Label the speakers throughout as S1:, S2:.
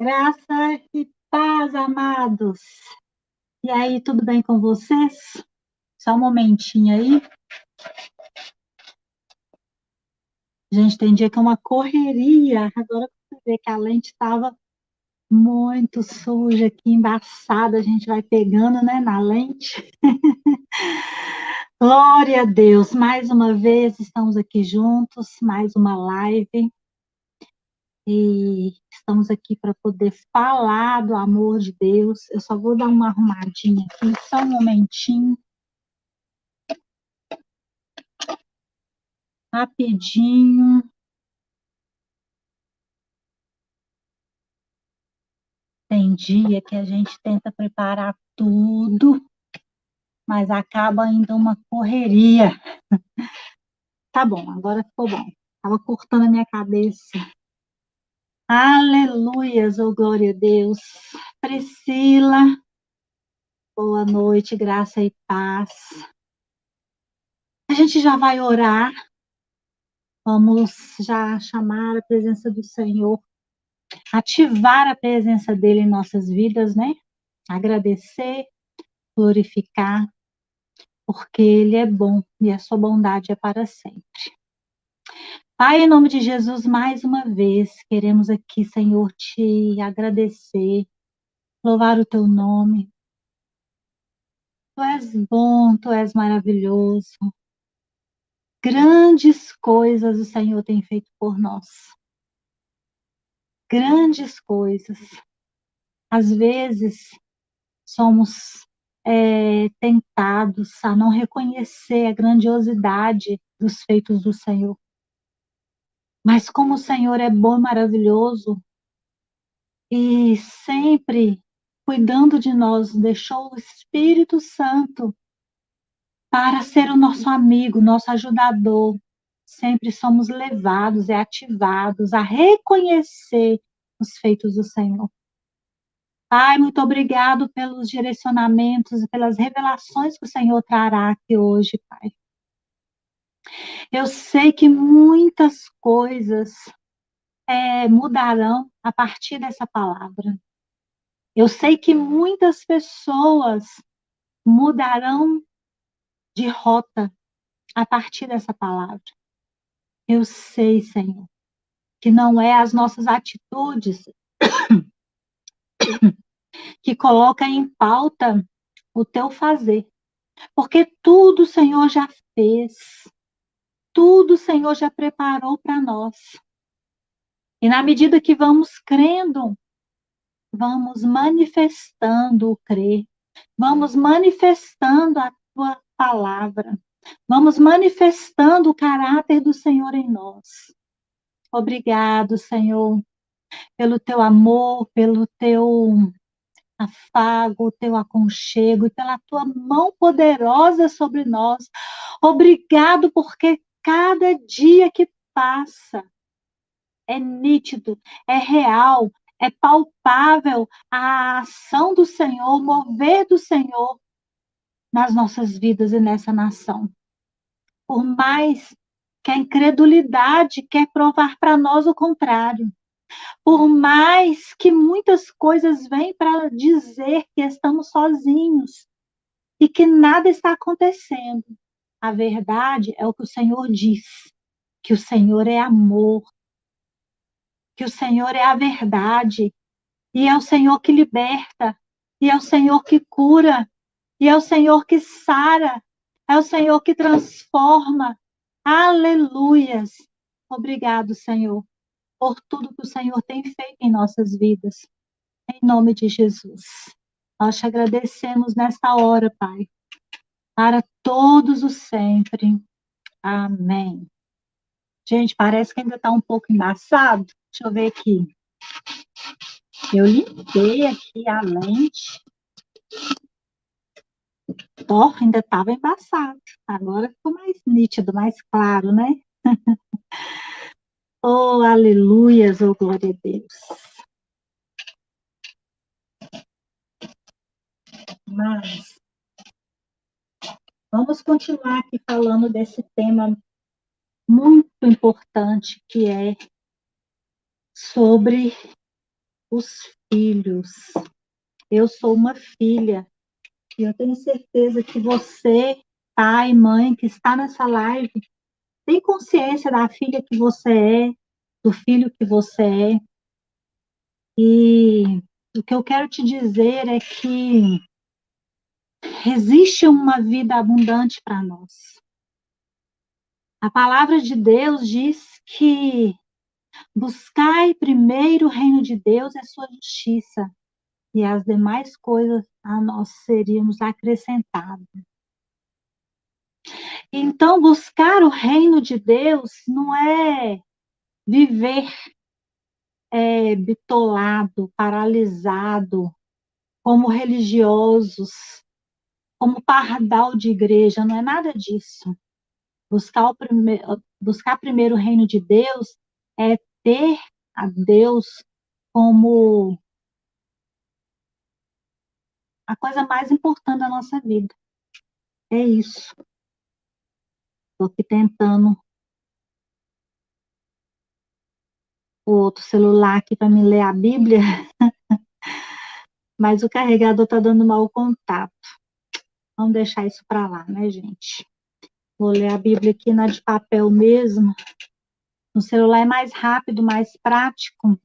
S1: Graça e paz, amados. E aí, tudo bem com vocês? Só um momentinho aí. Gente, tem dia que é uma correria. Agora você vê que a lente estava muito suja aqui, embaçada. A gente vai pegando, né, na lente. Glória a Deus. Mais uma vez estamos aqui juntos, mais uma live e estamos aqui para poder falar do amor de Deus. Eu só vou dar uma arrumadinha aqui, só um momentinho. Rapidinho. Tem dia que a gente tenta preparar tudo, mas acaba ainda uma correria. Tá bom, agora ficou bom. Tava cortando a minha cabeça. Aleluias, oh glória a Deus. Priscila, boa noite, graça e paz. A gente já vai orar. Vamos já chamar a presença do Senhor, ativar a presença dele em nossas vidas, né? Agradecer, glorificar, porque ele é bom e a sua bondade é para sempre. Pai, em nome de Jesus, mais uma vez, queremos aqui, Senhor, te agradecer, louvar o teu nome. Tu és bom, tu és maravilhoso. Grandes coisas o Senhor tem feito por nós. Grandes coisas. Às vezes, somos é, tentados a não reconhecer a grandiosidade dos feitos do Senhor. Mas como o Senhor é bom e maravilhoso, e sempre cuidando de nós, deixou o Espírito Santo para ser o nosso amigo, nosso ajudador. Sempre somos levados e ativados a reconhecer os feitos do Senhor. Pai, muito obrigado pelos direcionamentos e pelas revelações que o Senhor trará aqui hoje, Pai. Eu sei que muitas coisas é, mudarão a partir dessa palavra. Eu sei que muitas pessoas mudarão de rota a partir dessa palavra. Eu sei, Senhor, que não é as nossas atitudes que coloca em pauta o teu fazer, porque tudo o Senhor já fez tudo o Senhor já preparou para nós. E na medida que vamos crendo, vamos manifestando o crer, vamos manifestando a tua palavra, vamos manifestando o caráter do Senhor em nós. Obrigado, Senhor, pelo teu amor, pelo teu afago, teu aconchego e pela tua mão poderosa sobre nós. Obrigado porque cada dia que passa é nítido, é real, é palpável a ação do Senhor, o mover do Senhor nas nossas vidas e nessa nação. Por mais que a incredulidade quer provar para nós o contrário. Por mais que muitas coisas vêm para dizer que estamos sozinhos e que nada está acontecendo. A verdade é o que o Senhor diz, que o Senhor é amor, que o Senhor é a verdade, e é o Senhor que liberta, e é o Senhor que cura, e é o Senhor que sara, é o Senhor que transforma. Aleluias! Obrigado, Senhor, por tudo que o Senhor tem feito em nossas vidas. Em nome de Jesus. Nós te agradecemos nesta hora, Pai para todos os sempre. Amém. Gente, parece que ainda está um pouco embaçado. Deixa eu ver aqui. Eu limpei aqui a lente. Ó, ainda estava embaçado. Agora ficou mais nítido, mais claro, né? oh, aleluias, oh, glória a Deus. Mas Vamos continuar aqui falando desse tema muito importante que é sobre os filhos. Eu sou uma filha e eu tenho certeza que você, pai, mãe, que está nessa live, tem consciência da filha que você é, do filho que você é. E o que eu quero te dizer é que existe uma vida abundante para nós. A palavra de Deus diz que buscai primeiro o reino de Deus e a sua justiça, e as demais coisas a nós seríamos acrescentadas. Então, buscar o reino de Deus não é viver é, bitolado, paralisado, como religiosos, como pardal de igreja, não é nada disso. Buscar, prime buscar primeiro o reino de Deus é ter a Deus como a coisa mais importante da nossa vida. É isso. Estou aqui tentando o outro celular aqui para me ler a Bíblia, mas o carregador está dando mau contato. Vamos deixar isso para lá, né, gente? Vou ler a Bíblia aqui na de papel mesmo. No celular é mais rápido, mais prático.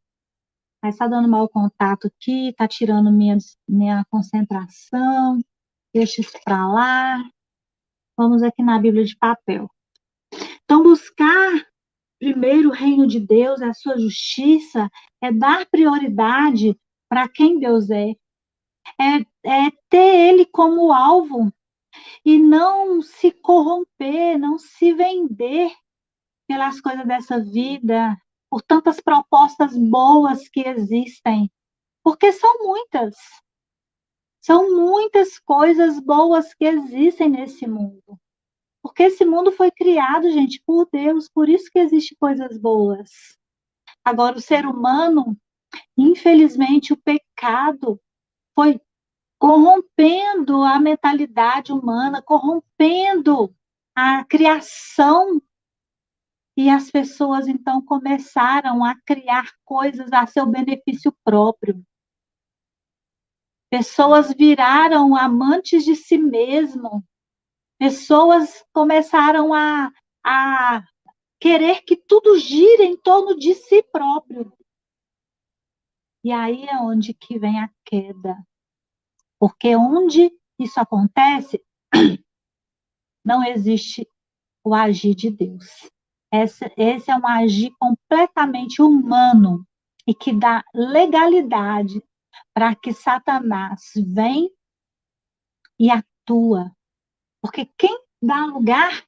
S1: Mas está dando mau contato aqui, está tirando minha, minha concentração. Deixa isso para lá. Vamos aqui na Bíblia de papel. Então, buscar primeiro o reino de Deus, a sua justiça, é dar prioridade para quem Deus é. É. É ter Ele como alvo e não se corromper, não se vender pelas coisas dessa vida, por tantas propostas boas que existem, porque são muitas. São muitas coisas boas que existem nesse mundo. Porque esse mundo foi criado, gente, por Deus, por isso que existem coisas boas. Agora, o ser humano, infelizmente, o pecado foi corrompendo a mentalidade humana, corrompendo a criação. E as pessoas então começaram a criar coisas a seu benefício próprio. Pessoas viraram amantes de si mesmo. Pessoas começaram a, a querer que tudo gire em torno de si próprio. E aí é onde que vem a queda. Porque onde isso acontece, não existe o agir de Deus. Esse, esse é um agir completamente humano e que dá legalidade para que Satanás vem e atua. Porque quem dá lugar,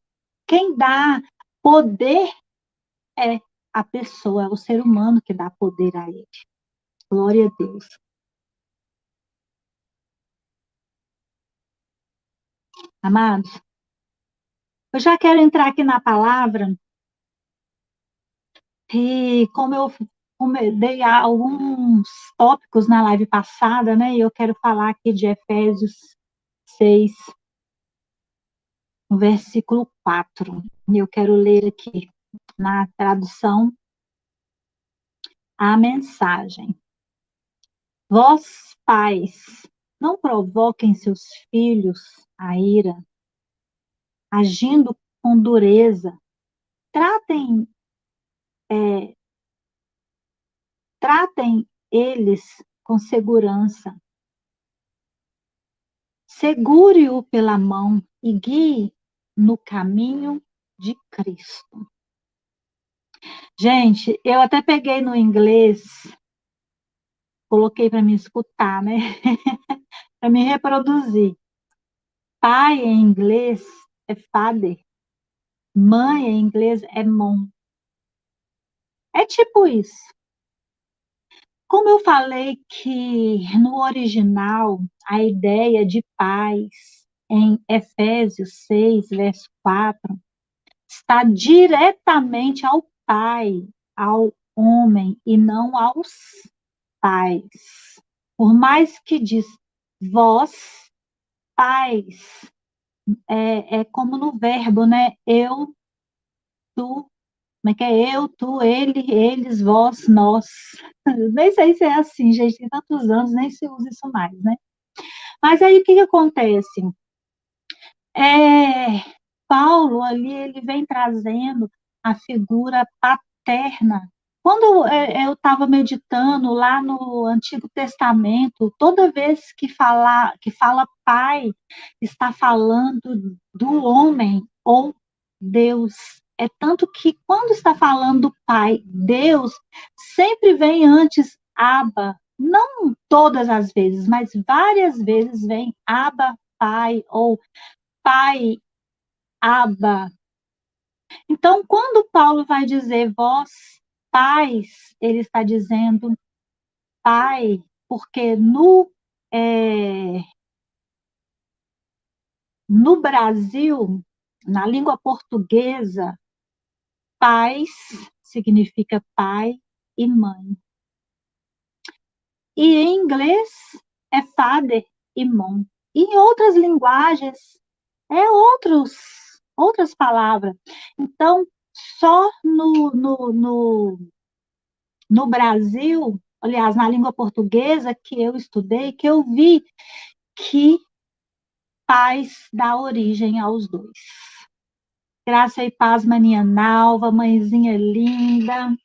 S1: quem dá poder é a pessoa, é o ser humano que dá poder a ele. Glória a Deus. Amados, eu já quero entrar aqui na palavra, e como eu, como eu dei alguns tópicos na live passada, né, eu quero falar aqui de Efésios 6, no versículo 4, e eu quero ler aqui na tradução a mensagem. Vós, pais, não provoquem seus filhos a ira, agindo com dureza. Tratem, é, tratem eles com segurança. Segure-o pela mão e guie no caminho de Cristo. Gente, eu até peguei no inglês, coloquei para me escutar, né? para me reproduzir. Pai em inglês é father. Mãe em inglês é mom. É tipo isso. Como eu falei que no original a ideia de pais em Efésios 6, verso 4, está diretamente ao pai, ao homem e não aos pais. Por mais que diz vós pais, é, é como no verbo, né? Eu, tu, Como é que é eu, tu, ele, eles, vós, nós. Nem sei se é assim, gente, tem tantos anos, nem se usa isso mais, né? Mas aí o que, que acontece? É, Paulo ali, ele vem trazendo a figura paterna. Quando é, eu estava meditando lá no Antigo Testamento, toda vez que fala, que fala pai, está falando do homem ou Deus. É tanto que quando está falando pai, Deus, sempre vem antes Abba. Não todas as vezes, mas várias vezes vem Abba, pai, ou pai, Abba. Então, quando Paulo vai dizer vós, pais, ele está dizendo pai, porque no, é, no Brasil, na língua portuguesa, pais significa pai e mãe. E em inglês é father e mom. E em outras linguagens é outros, outras palavras. Então, só no, no, no, no Brasil, aliás, na língua portuguesa que eu estudei, que eu vi que pais dá origem aos dois. Graça e paz, maninha Nalva, mãezinha linda.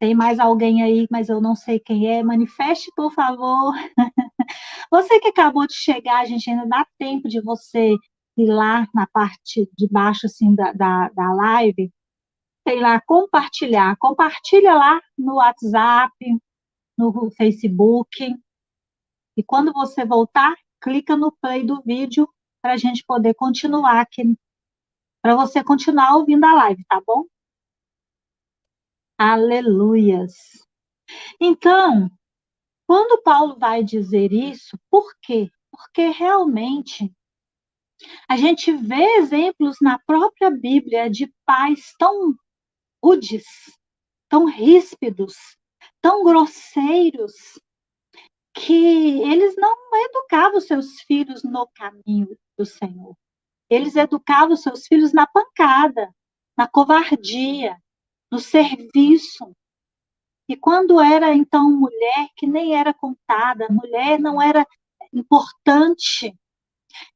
S1: Tem mais alguém aí, mas eu não sei quem é. Manifeste, por favor. Você que acabou de chegar, a gente ainda dá tempo de você ir lá na parte de baixo assim da, da, da live, tem lá compartilhar. Compartilha lá no WhatsApp, no Facebook. E quando você voltar, clica no play do vídeo para a gente poder continuar aqui para você continuar ouvindo a live, tá bom? Aleluias. Então, quando Paulo vai dizer isso, por quê? Porque realmente a gente vê exemplos na própria Bíblia de pais tão rudes, tão ríspidos, tão grosseiros, que eles não educavam seus filhos no caminho do Senhor. Eles educavam seus filhos na pancada, na covardia, no serviço. E quando era então mulher que nem era contada, mulher não era importante.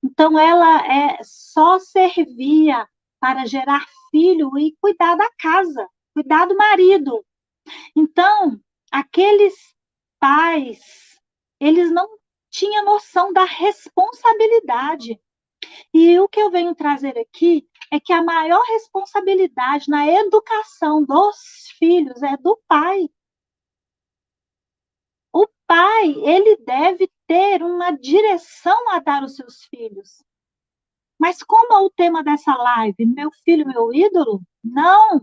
S1: Então ela é, só servia para gerar filho e cuidar da casa, cuidar do marido. Então, aqueles pais, eles não tinham noção da responsabilidade e o que eu venho trazer aqui é que a maior responsabilidade na educação dos filhos é do pai. O pai, ele deve ter uma direção a dar aos seus filhos. Mas como é o tema dessa live? Meu filho, meu ídolo? Não.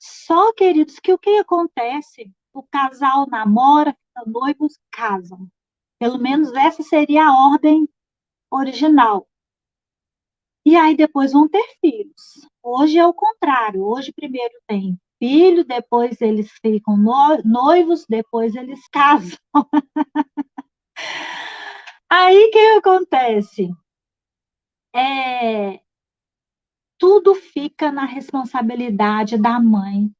S1: Só, queridos, que o que acontece? O casal namora, noivos, casam. Pelo menos essa seria a ordem original. E aí depois vão ter filhos. Hoje é o contrário. Hoje primeiro tem filho, depois eles ficam noivos, depois eles casam. aí o que acontece? É, tudo fica na responsabilidade da mãe.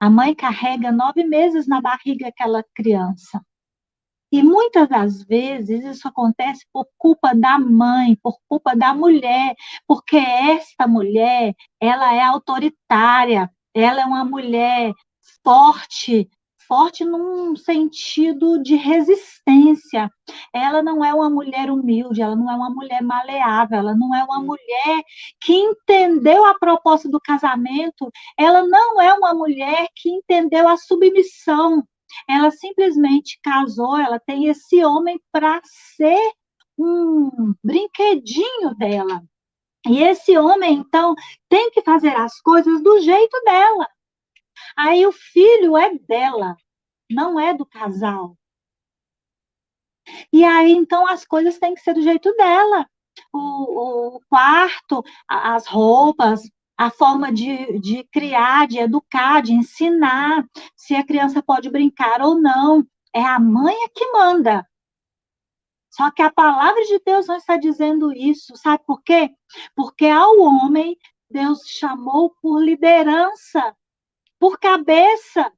S1: A mãe carrega nove meses na barriga aquela criança. E muitas das vezes isso acontece por culpa da mãe, por culpa da mulher, porque esta mulher, ela é autoritária, ela é uma mulher forte, forte num sentido de resistência. Ela não é uma mulher humilde, ela não é uma mulher maleável, ela não é uma mulher que entendeu a proposta do casamento, ela não é uma mulher que entendeu a submissão. Ela simplesmente casou, ela tem esse homem para ser um brinquedinho dela. E esse homem, então, tem que fazer as coisas do jeito dela. Aí o filho é dela, não é do casal. E aí, então, as coisas têm que ser do jeito dela. O, o quarto, as roupas, a forma de, de criar, de educar, de ensinar, se a criança pode brincar ou não. É a mãe é que manda. Só que a palavra de Deus não está dizendo isso. Sabe por quê? Porque ao homem Deus chamou por liderança, por cabeça.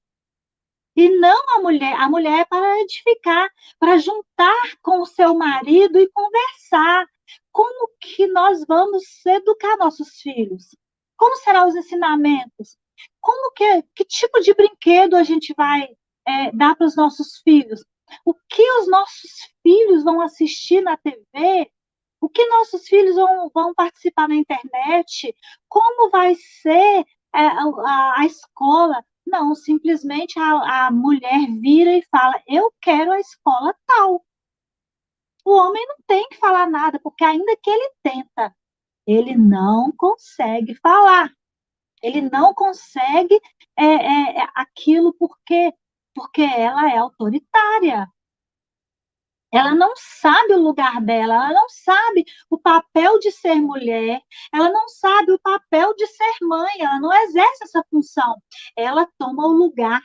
S1: E não a mulher. A mulher é para edificar, para juntar com o seu marido e conversar. Como que nós vamos educar nossos filhos? Como serão os ensinamentos? Como que, que tipo de brinquedo a gente vai é, dar para os nossos filhos? O que os nossos filhos vão assistir na TV? O que nossos filhos vão, vão participar na internet? Como vai ser a, a, escola? Não, simplesmente a, a mulher vira e fala: Eu quero a escola tal. O homem não tem que falar nada, porque ainda que ele tenta, ele não consegue falar. Ele não consegue é, é, é aquilo porque porque ela é autoritária. Ela não sabe o lugar dela, ela não sabe o papel de ser mulher, ela não sabe o papel de ser mãe, ela não exerce essa função. Ela toma o lugar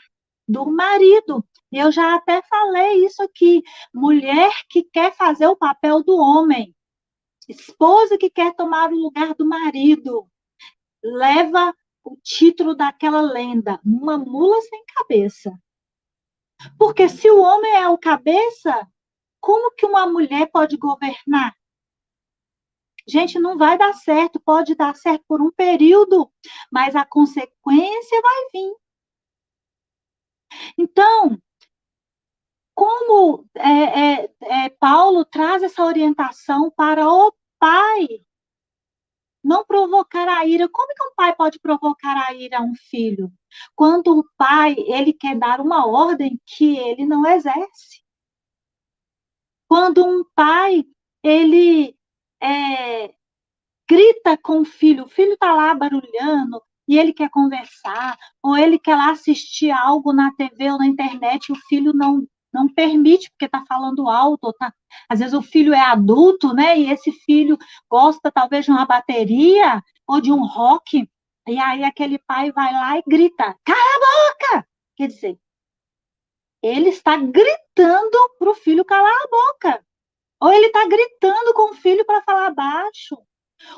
S1: do marido. Eu já até falei isso aqui: mulher que quer fazer o papel do homem, esposa que quer tomar o lugar do marido, leva o título daquela lenda, uma mula sem cabeça. Porque se o homem é o cabeça, como que uma mulher pode governar? Gente, não vai dar certo, pode dar certo por um período, mas a consequência vai vir. Então, como é, é, é, Paulo traz essa orientação para o pai não provocar a ira. Como que um pai pode provocar a ira a um filho? Quando o pai ele quer dar uma ordem que ele não exerce. Quando um pai ele é, grita com o filho, o filho está lá barulhando e ele quer conversar, ou ele quer lá assistir algo na TV ou na internet, e o filho não não permite, porque está falando alto, tá... às vezes o filho é adulto, né? E esse filho gosta talvez de uma bateria ou de um rock, e aí aquele pai vai lá e grita: cala a boca! Quer dizer, ele está gritando para o filho calar a boca. Ou ele está gritando com o filho para falar baixo.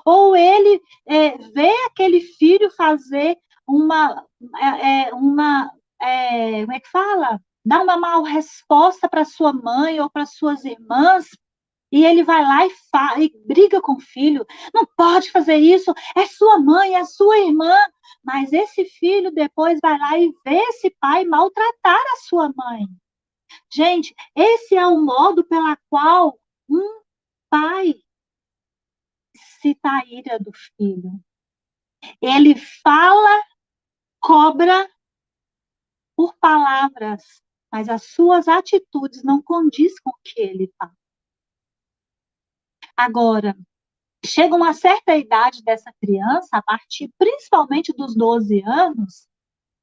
S1: Ou ele é, vê aquele filho fazer uma, é, é uma é, como é que fala? dá uma mal resposta para sua mãe ou para suas irmãs, e ele vai lá e, e, briga com o filho. Não pode fazer isso, é sua mãe, é sua irmã. Mas esse filho depois vai lá e vê esse pai maltratar a sua mãe. Gente, esse é o modo pela qual um pai cita a ira do filho. Ele fala, cobra por palavras mas as suas atitudes não condiz com o que ele fala. Agora, chega uma certa idade dessa criança, a partir principalmente dos 12 anos,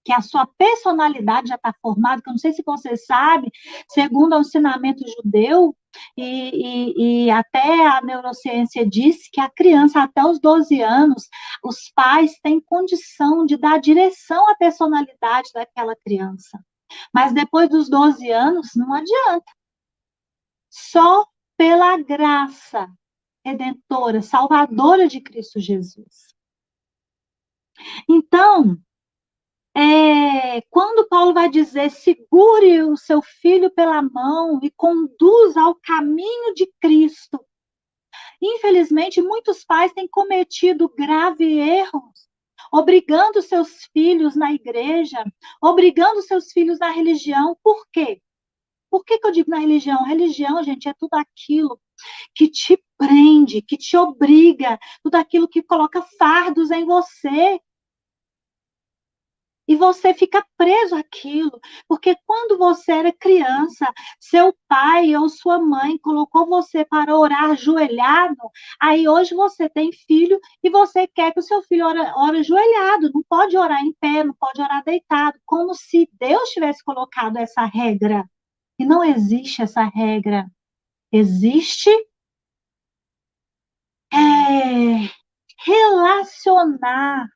S1: que a sua personalidade já está formada, que eu não sei se você sabe, segundo o ensinamento judeu, e, e, e, até a neurociência diz que a criança, até os 12 anos, os pais têm condição de dar direção à personalidade daquela criança. Mas depois dos 12 anos, não adianta. Só pela graça redentora, salvadora de Cristo Jesus. Então, é, quando Paulo vai dizer segure o seu filho pela mão e conduza ao caminho de Cristo, infelizmente muitos pais têm cometido grave erros obrigando seus filhos na igreja, obrigando seus filhos na religião. Por quê? Por que, que eu digo na religião? Religião, gente, é tudo aquilo que te prende, que te obriga, tudo aquilo que coloca fardos em você, e você fica preso àquilo, porque quando você era criança, seu pai ou sua mãe colocou você para orar ajoelhado, aí hoje você tem filho e você quer que o seu filho ore, ore ajoelhado, não pode orar em pé, não pode orar deitado, como se Deus tivesse colocado essa regra. E não existe essa regra. Existe é, relacionar.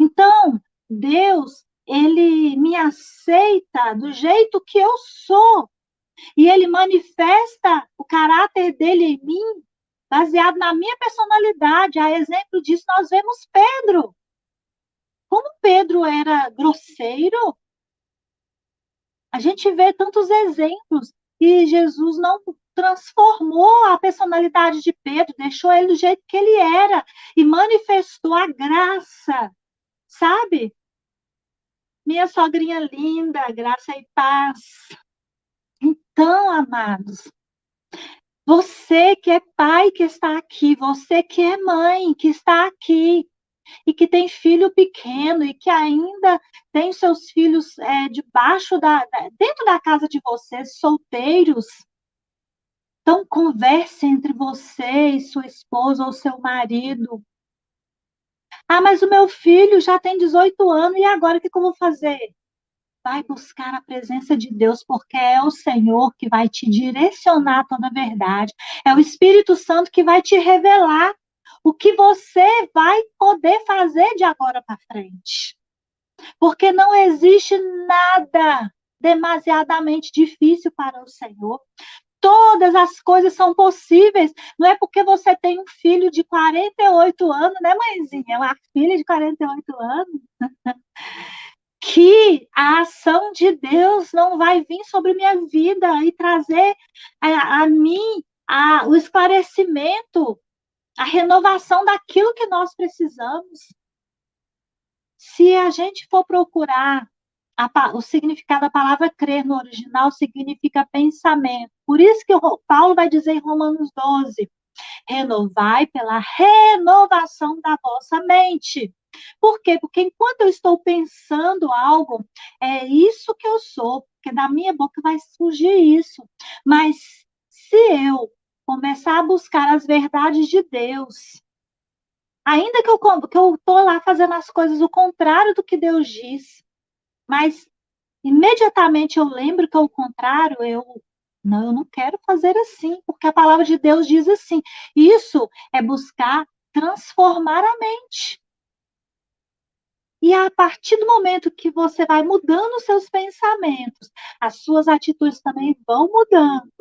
S1: Então, Deus, ele me aceita do jeito que eu sou. E ele manifesta o caráter dele em mim baseado na minha personalidade. A exemplo disso, nós vemos Pedro. Como Pedro era grosseiro, a gente vê tantos exemplos e Jesus não transformou a personalidade de Pedro, deixou ele do jeito que ele era e manifestou a graça, sabe? Minha sogrinha linda, graça e paz. Então, amados, você que é pai que está aqui, você que é mãe que está aqui, e que tem filho pequeno e que ainda tem seus filhos é, debaixo da, dentro da casa de vocês, solteiros, então, converse entre você e sua esposa ou seu marido. Ah, mas o meu filho já tem 18 anos e agora o que, eu vou fazer? Vai buscar a presença de Deus, porque é o Senhor que vai te direcionar toda a verdade. É o Espírito Santo que vai te revelar o que você vai poder fazer de agora para frente. Porque não existe nada demasiadamente difícil para o Senhor todas as coisas são possíveis. Não é porque você tem um filho de 48 anos, né, mãezinha? Uma filha de 48 anos. que a ação de Deus não vai vir sobre minha vida e trazer a, a mim a, o esclarecimento, a renovação daquilo que nós precisamos. Se a gente for procurar a, o significado da palavra crer no original significa pensamento. Por isso que Paulo vai dizer em Romanos 12: renovai pela renovação da vossa mente. Por quê? Porque enquanto eu estou pensando algo, é isso que eu sou, porque da minha boca vai surgir isso. Mas se eu começar a buscar as verdades de Deus, ainda que eu que eu lá fazendo as coisas o contrário do que Deus diz, mas imediatamente eu lembro que ao contrário, eu não, eu não quero fazer assim, porque a palavra de Deus diz assim. Isso é buscar transformar a mente. E a partir do momento que você vai mudando os seus pensamentos, as suas atitudes também vão mudando.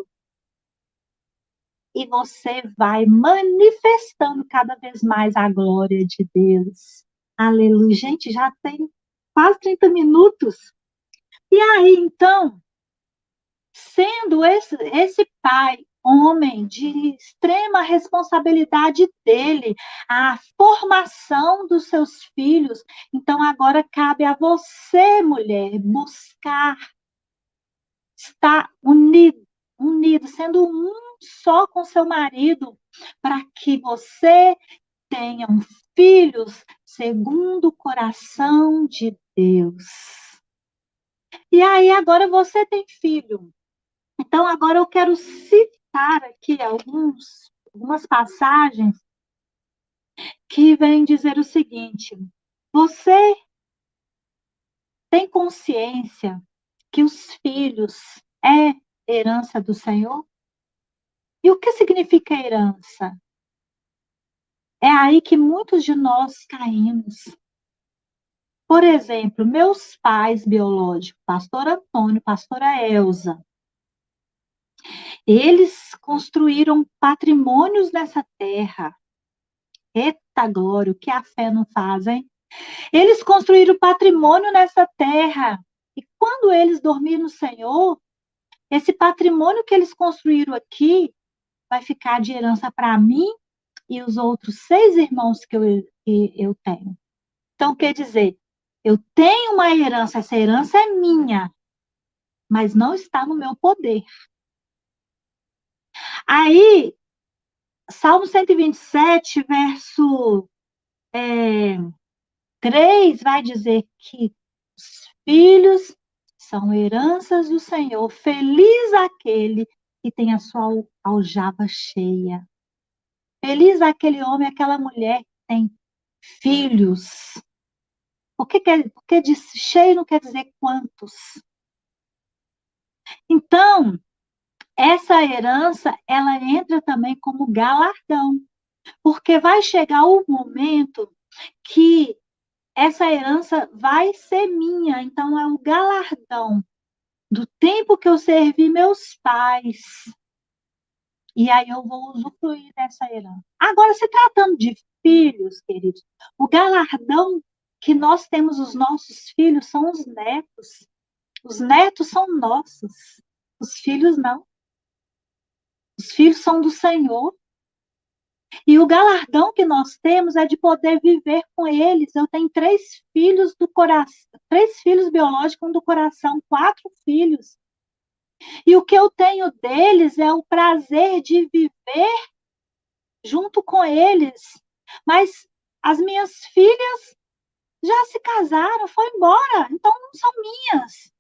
S1: E você vai manifestando cada vez mais a glória de Deus. Aleluia. Gente, já tem quase 30 minutos. E aí, então, sendo esse, esse pai homem de extrema responsabilidade dele, a formação dos seus filhos. Então agora cabe a você, mulher, buscar estar unido, unido, sendo um só com seu marido, para que você tenham filhos segundo o coração de Deus. E aí, agora você tem filho. Então, agora eu quero citar aqui alguns, algumas passagens que vêm dizer o seguinte: você tem consciência que os filhos é herança do Senhor? E o que significa herança? É aí que muitos de nós caímos. Por exemplo, meus pais biológicos, pastor Antônio, pastora Elza, eles construíram patrimônios nessa terra. Eita glória, o que a fé não faz, hein? Eles construíram patrimônio nessa terra. E quando eles dormirem no Senhor, esse patrimônio que eles construíram aqui vai ficar de herança para mim e os outros seis irmãos que eu, que eu tenho. Então, quer dizer, eu tenho uma herança, essa herança é minha, mas não está no meu poder. Aí, Salmo 127, verso é, 3, vai dizer que os filhos são heranças do Senhor. Feliz aquele que tem a sua aljava cheia. Feliz aquele homem, aquela mulher que tem filhos. O que, quer, porque de cheio não quer dizer quantos. Então, essa herança, ela entra também como galardão. Porque vai chegar o momento que essa herança vai ser minha. Então, é o galardão do tempo que eu servi meus pais. E aí eu vou usufruir dessa herança. Agora, se tratando de filhos, queridos, o galardão que nós temos os nossos filhos são os netos. Os netos são nossos, os filhos não. Os filhos são do Senhor. E o galardão que nós temos é de poder viver com eles. Eu tenho três filhos do coração, três filhos biológicos, um do coração, quatro filhos. E o que eu tenho deles é o prazer de viver junto com eles. Mas as minhas filhas já se casaram, foi embora, então não são minhas.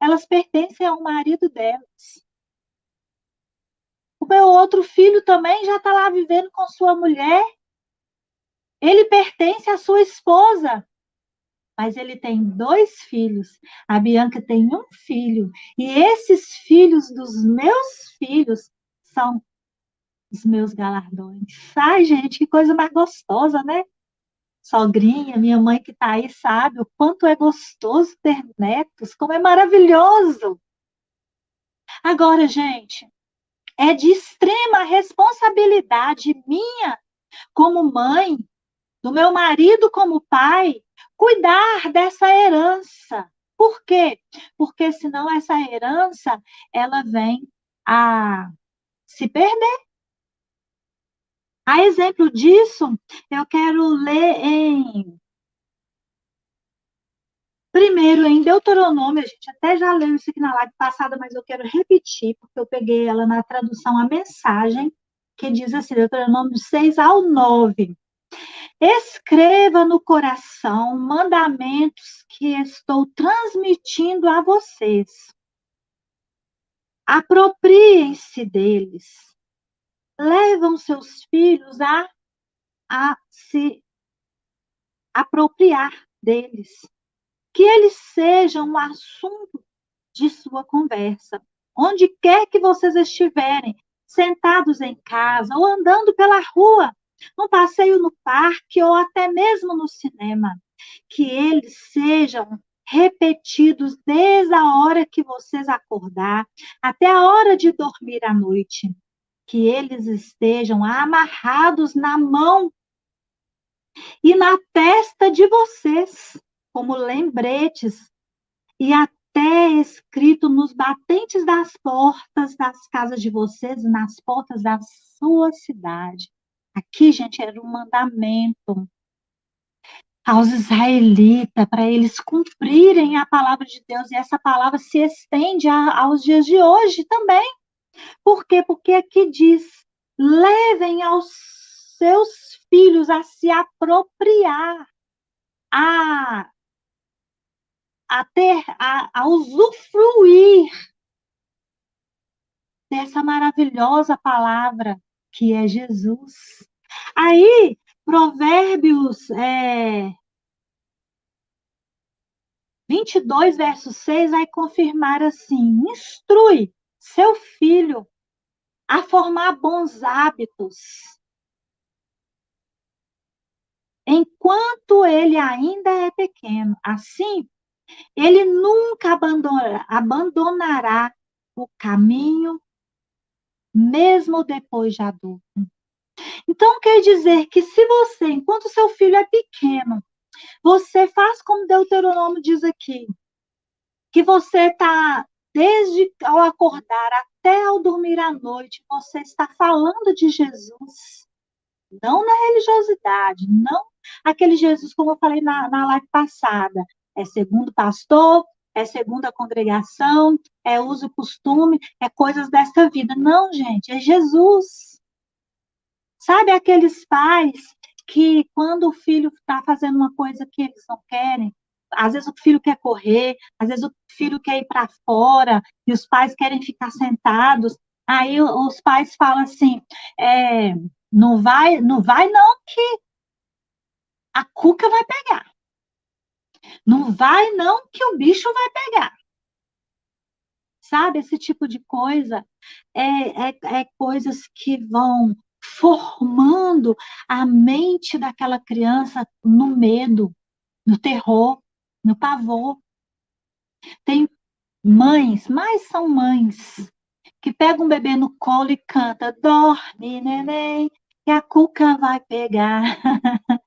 S1: Elas pertencem ao marido delas. O meu outro filho também já está lá vivendo com sua mulher. Ele pertence à sua esposa. Mas ele tem dois filhos. A Bianca tem um filho. E esses filhos dos meus filhos são os meus galardões. Ai, gente, que coisa mais gostosa, né? Sogrinha, minha mãe que está aí sabe o quanto é gostoso ter netos, como é maravilhoso. Agora, gente, é de extrema responsabilidade minha, como mãe, do meu marido como pai, cuidar dessa herança. Por quê? Porque senão essa herança ela vem a se perder. A exemplo disso, eu quero ler em Primeiro, em Deuteronômio, a gente até já leu isso aqui na live passada, mas eu quero repetir, porque eu peguei ela na tradução a mensagem, que diz assim, Deuteronômio 6 ao 9. Escreva no coração mandamentos que estou transmitindo a vocês. Apropriem-se deles. Levam seus filhos a, a se apropriar deles que eles sejam um assunto de sua conversa. Onde quer que vocês estiverem, sentados em casa ou andando pela rua, num passeio no parque ou até mesmo no cinema, que eles sejam repetidos desde a hora que vocês acordar até a hora de dormir à noite, que eles estejam amarrados na mão e na testa de vocês, como lembretes e até escrito nos batentes das portas das casas de vocês nas portas da sua cidade. Aqui, gente, era um mandamento aos israelitas para eles cumprirem a palavra de Deus e essa palavra se estende a, aos dias de hoje também. Por quê? Porque aqui diz: levem aos seus filhos a se apropriar, a a ter, a, a usufruir dessa maravilhosa palavra que é Jesus. Aí, Provérbios é, 22, verso 6, vai confirmar assim: instrui seu filho a formar bons hábitos, enquanto ele ainda é pequeno. Assim, ele nunca abandonará, abandonará o caminho, mesmo depois de adulto. Então, quer dizer que se você, enquanto seu filho é pequeno, você faz como Deuteronômio diz aqui, que você está, desde ao acordar até ao dormir à noite, você está falando de Jesus. Não na religiosidade, não aquele Jesus, como eu falei na, na live passada, é segundo pastor, é segundo a congregação, é uso e costume, é coisas desta vida. Não, gente, é Jesus. Sabe aqueles pais que quando o filho está fazendo uma coisa que eles não querem, às vezes o filho quer correr, às vezes o filho quer ir para fora e os pais querem ficar sentados. Aí os pais falam assim, é, não vai, não vai não que a cuca vai pegar. Não vai, não, que o bicho vai pegar. Sabe, esse tipo de coisa é, é, é coisas que vão formando a mente daquela criança no medo, no terror, no pavor. Tem mães, mas são mães, que pega um bebê no colo e canta: dorme, neném, que a cuca vai pegar.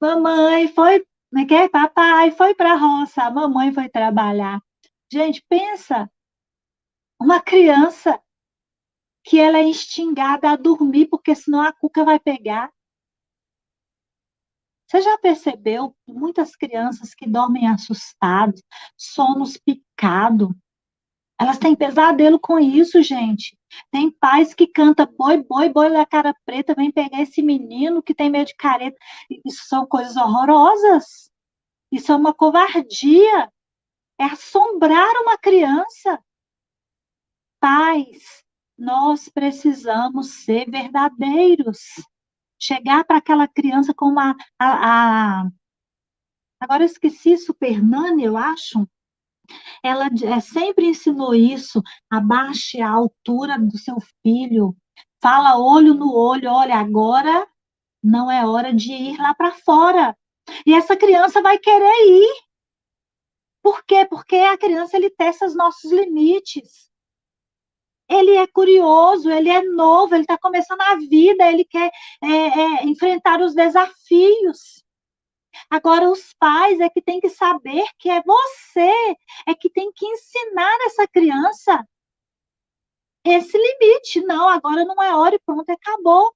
S1: mamãe foi, né, que é? Papai foi para a roça, a mamãe foi trabalhar. Gente, pensa, uma criança que ela é instigada a dormir, porque senão a cuca vai pegar. Você já percebeu muitas crianças que dormem assustadas, sonos picados? Elas têm pesadelo com isso, gente. Tem pais que canta boi, boi, boi da cara preta, vem pegar esse menino que tem medo de careta. Isso são coisas horrorosas. Isso é uma covardia. É assombrar uma criança. Pais, nós precisamos ser verdadeiros. Chegar para aquela criança com uma. A, a... Agora eu esqueci Super Nani, eu acho ela é, sempre ensinou isso, abaixe a altura do seu filho, fala olho no olho, olha, agora não é hora de ir lá para fora. E essa criança vai querer ir. Por quê? Porque a criança ele testa os nossos limites. Ele é curioso, ele é novo, ele está começando a vida, ele quer é, é, enfrentar os desafios. Agora, os pais é que tem que saber que é você, é que tem que ensinar essa criança esse limite. Não, agora não é hora e pronto, acabou.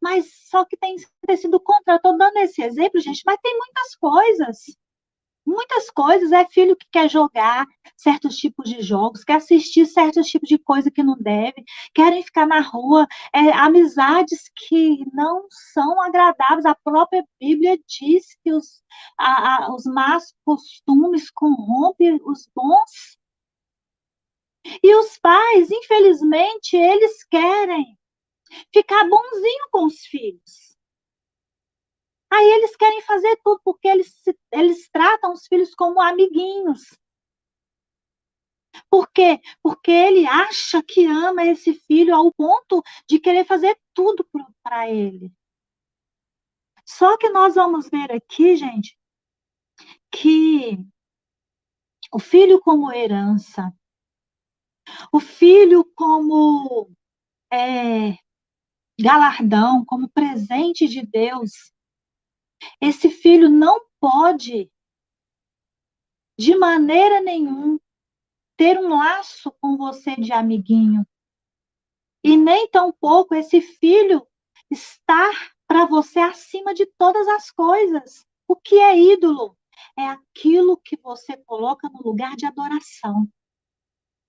S1: Mas só que tem sido contra. Estou dando esse exemplo, gente, mas tem muitas coisas muitas coisas. É filho que quer jogar certos tipos de jogos, quer assistir certos tipos de coisa que não deve, querem ficar na rua, é, amizades que não são agradáveis. A própria Bíblia diz que os, a, a, os más costumes corrompem os bons. E os pais, infelizmente, eles querem ficar bonzinho com os filhos. Aí eles querem fazer tudo, porque eles, eles tratam os filhos como amiguinhos. Por quê? Porque ele acha que ama esse filho ao ponto de querer fazer tudo para ele. Só que nós vamos ver aqui, gente, que o filho como herança, o filho como é, galardão, como presente de Deus, esse filho não pode, de maneira nenhuma, ter um laço com você de amiguinho. E nem tampouco esse filho estar para você acima de todas as coisas. O que é ídolo? É aquilo que você coloca no lugar de adoração.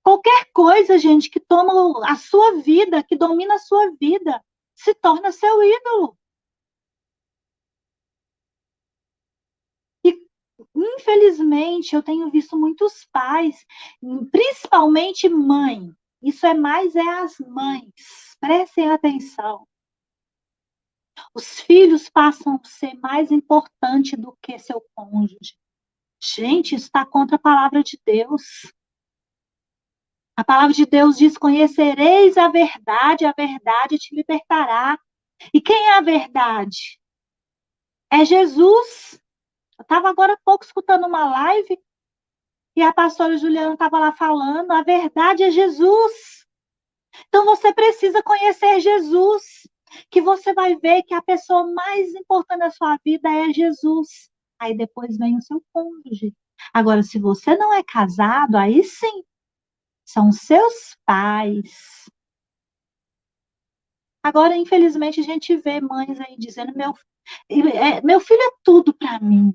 S1: Qualquer coisa, gente, que toma a sua vida, que domina a sua vida, se torna seu ídolo. Infelizmente, eu tenho visto muitos pais, principalmente mãe. Isso é mais é as mães. Prestem atenção. Os filhos passam a ser mais importante do que seu cônjuge. Gente, isso está contra a palavra de Deus. A palavra de Deus diz: Conhecereis a verdade, a verdade te libertará. E quem é a verdade? É Jesus. Estava agora há pouco escutando uma live e a pastora Juliana estava lá falando, a verdade é Jesus. Então você precisa conhecer Jesus, que você vai ver que a pessoa mais importante da sua vida é Jesus. Aí depois vem o seu cônjuge. Agora, se você não é casado, aí sim, são seus pais. Agora, infelizmente, a gente vê mães aí dizendo: meu, é, meu filho é tudo para mim.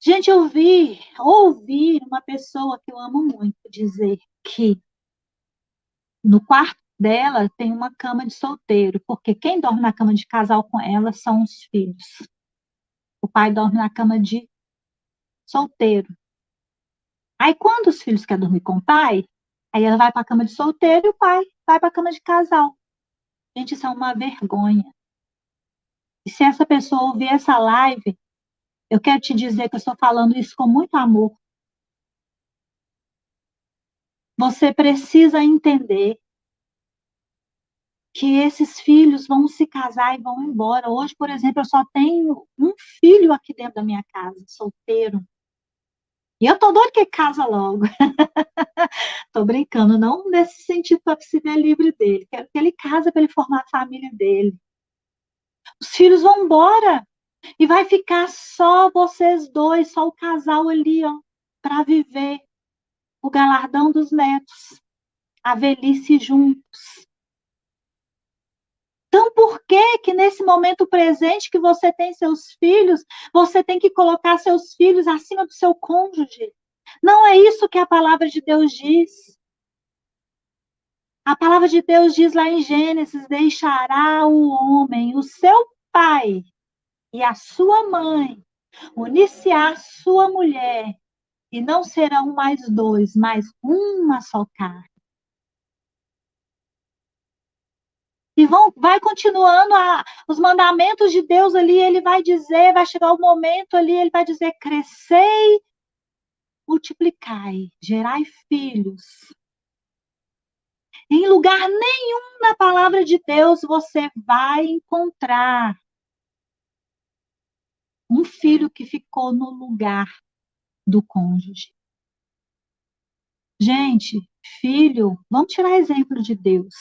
S1: Gente, eu vi, ouvi uma pessoa que eu amo muito dizer que no quarto dela tem uma cama de solteiro, porque quem dorme na cama de casal com ela são os filhos. O pai dorme na cama de solteiro. Aí, quando os filhos querem dormir com o pai, aí ela vai para a cama de solteiro e o pai vai para a cama de casal. Gente, isso é uma vergonha. E se essa pessoa ouvir essa live, eu quero te dizer que eu estou falando isso com muito amor. Você precisa entender que esses filhos vão se casar e vão embora. Hoje, por exemplo, eu só tenho um filho aqui dentro da minha casa, solteiro. E eu tô doido que casa logo. tô brincando, não nesse sentido para se ver livre dele. Quero que ele casa para ele formar a família dele. Os filhos vão embora. E vai ficar só vocês dois, só o casal ali, ó, para viver o galardão dos netos, a velhice juntos. Então, por que que nesse momento presente que você tem seus filhos, você tem que colocar seus filhos acima do seu cônjuge? Não é isso que a palavra de Deus diz. A palavra de Deus diz lá em Gênesis: deixará o homem, o seu pai e a sua mãe, unir-se a sua mulher, e não serão mais dois, mas uma só carne. E vão, vai continuando a, os mandamentos de Deus ali, ele vai dizer, vai chegar o momento ali, ele vai dizer: crescei, multiplicai, gerai filhos. Em lugar nenhum na palavra de Deus você vai encontrar um filho que ficou no lugar do cônjuge. Gente, filho, vamos tirar exemplo de Deus.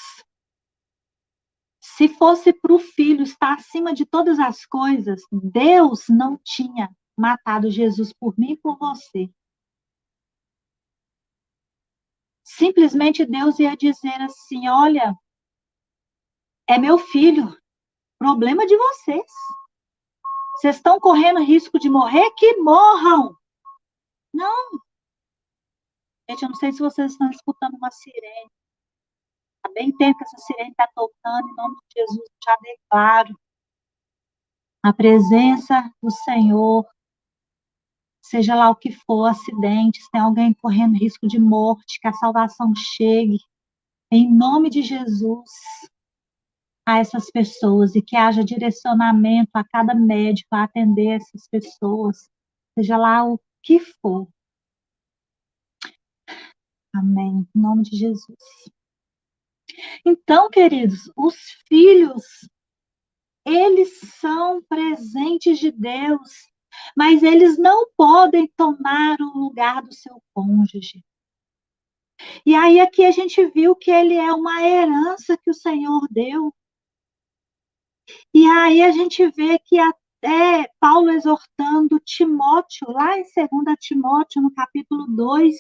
S1: Se fosse para o filho estar acima de todas as coisas, Deus não tinha matado Jesus por mim e por você. Simplesmente Deus ia dizer assim: olha, é meu filho, problema de vocês. Vocês estão correndo risco de morrer? Que morram! Não! Gente, eu não sei se vocês estão escutando uma sirene. Há bem tempo que essa sirene está tocando, em nome de Jesus, já declaro a presença do Senhor, seja lá o que for, acidente, se tem alguém correndo risco de morte, que a salvação chegue, em nome de Jesus, a essas pessoas e que haja direcionamento a cada médico a atender essas pessoas, seja lá o que for. Amém. Em nome de Jesus. Então, queridos, os filhos, eles são presentes de Deus, mas eles não podem tomar o lugar do seu cônjuge. E aí aqui a gente viu que ele é uma herança que o Senhor deu. E aí a gente vê que até Paulo exortando Timóteo, lá em 2 Timóteo, no capítulo 2,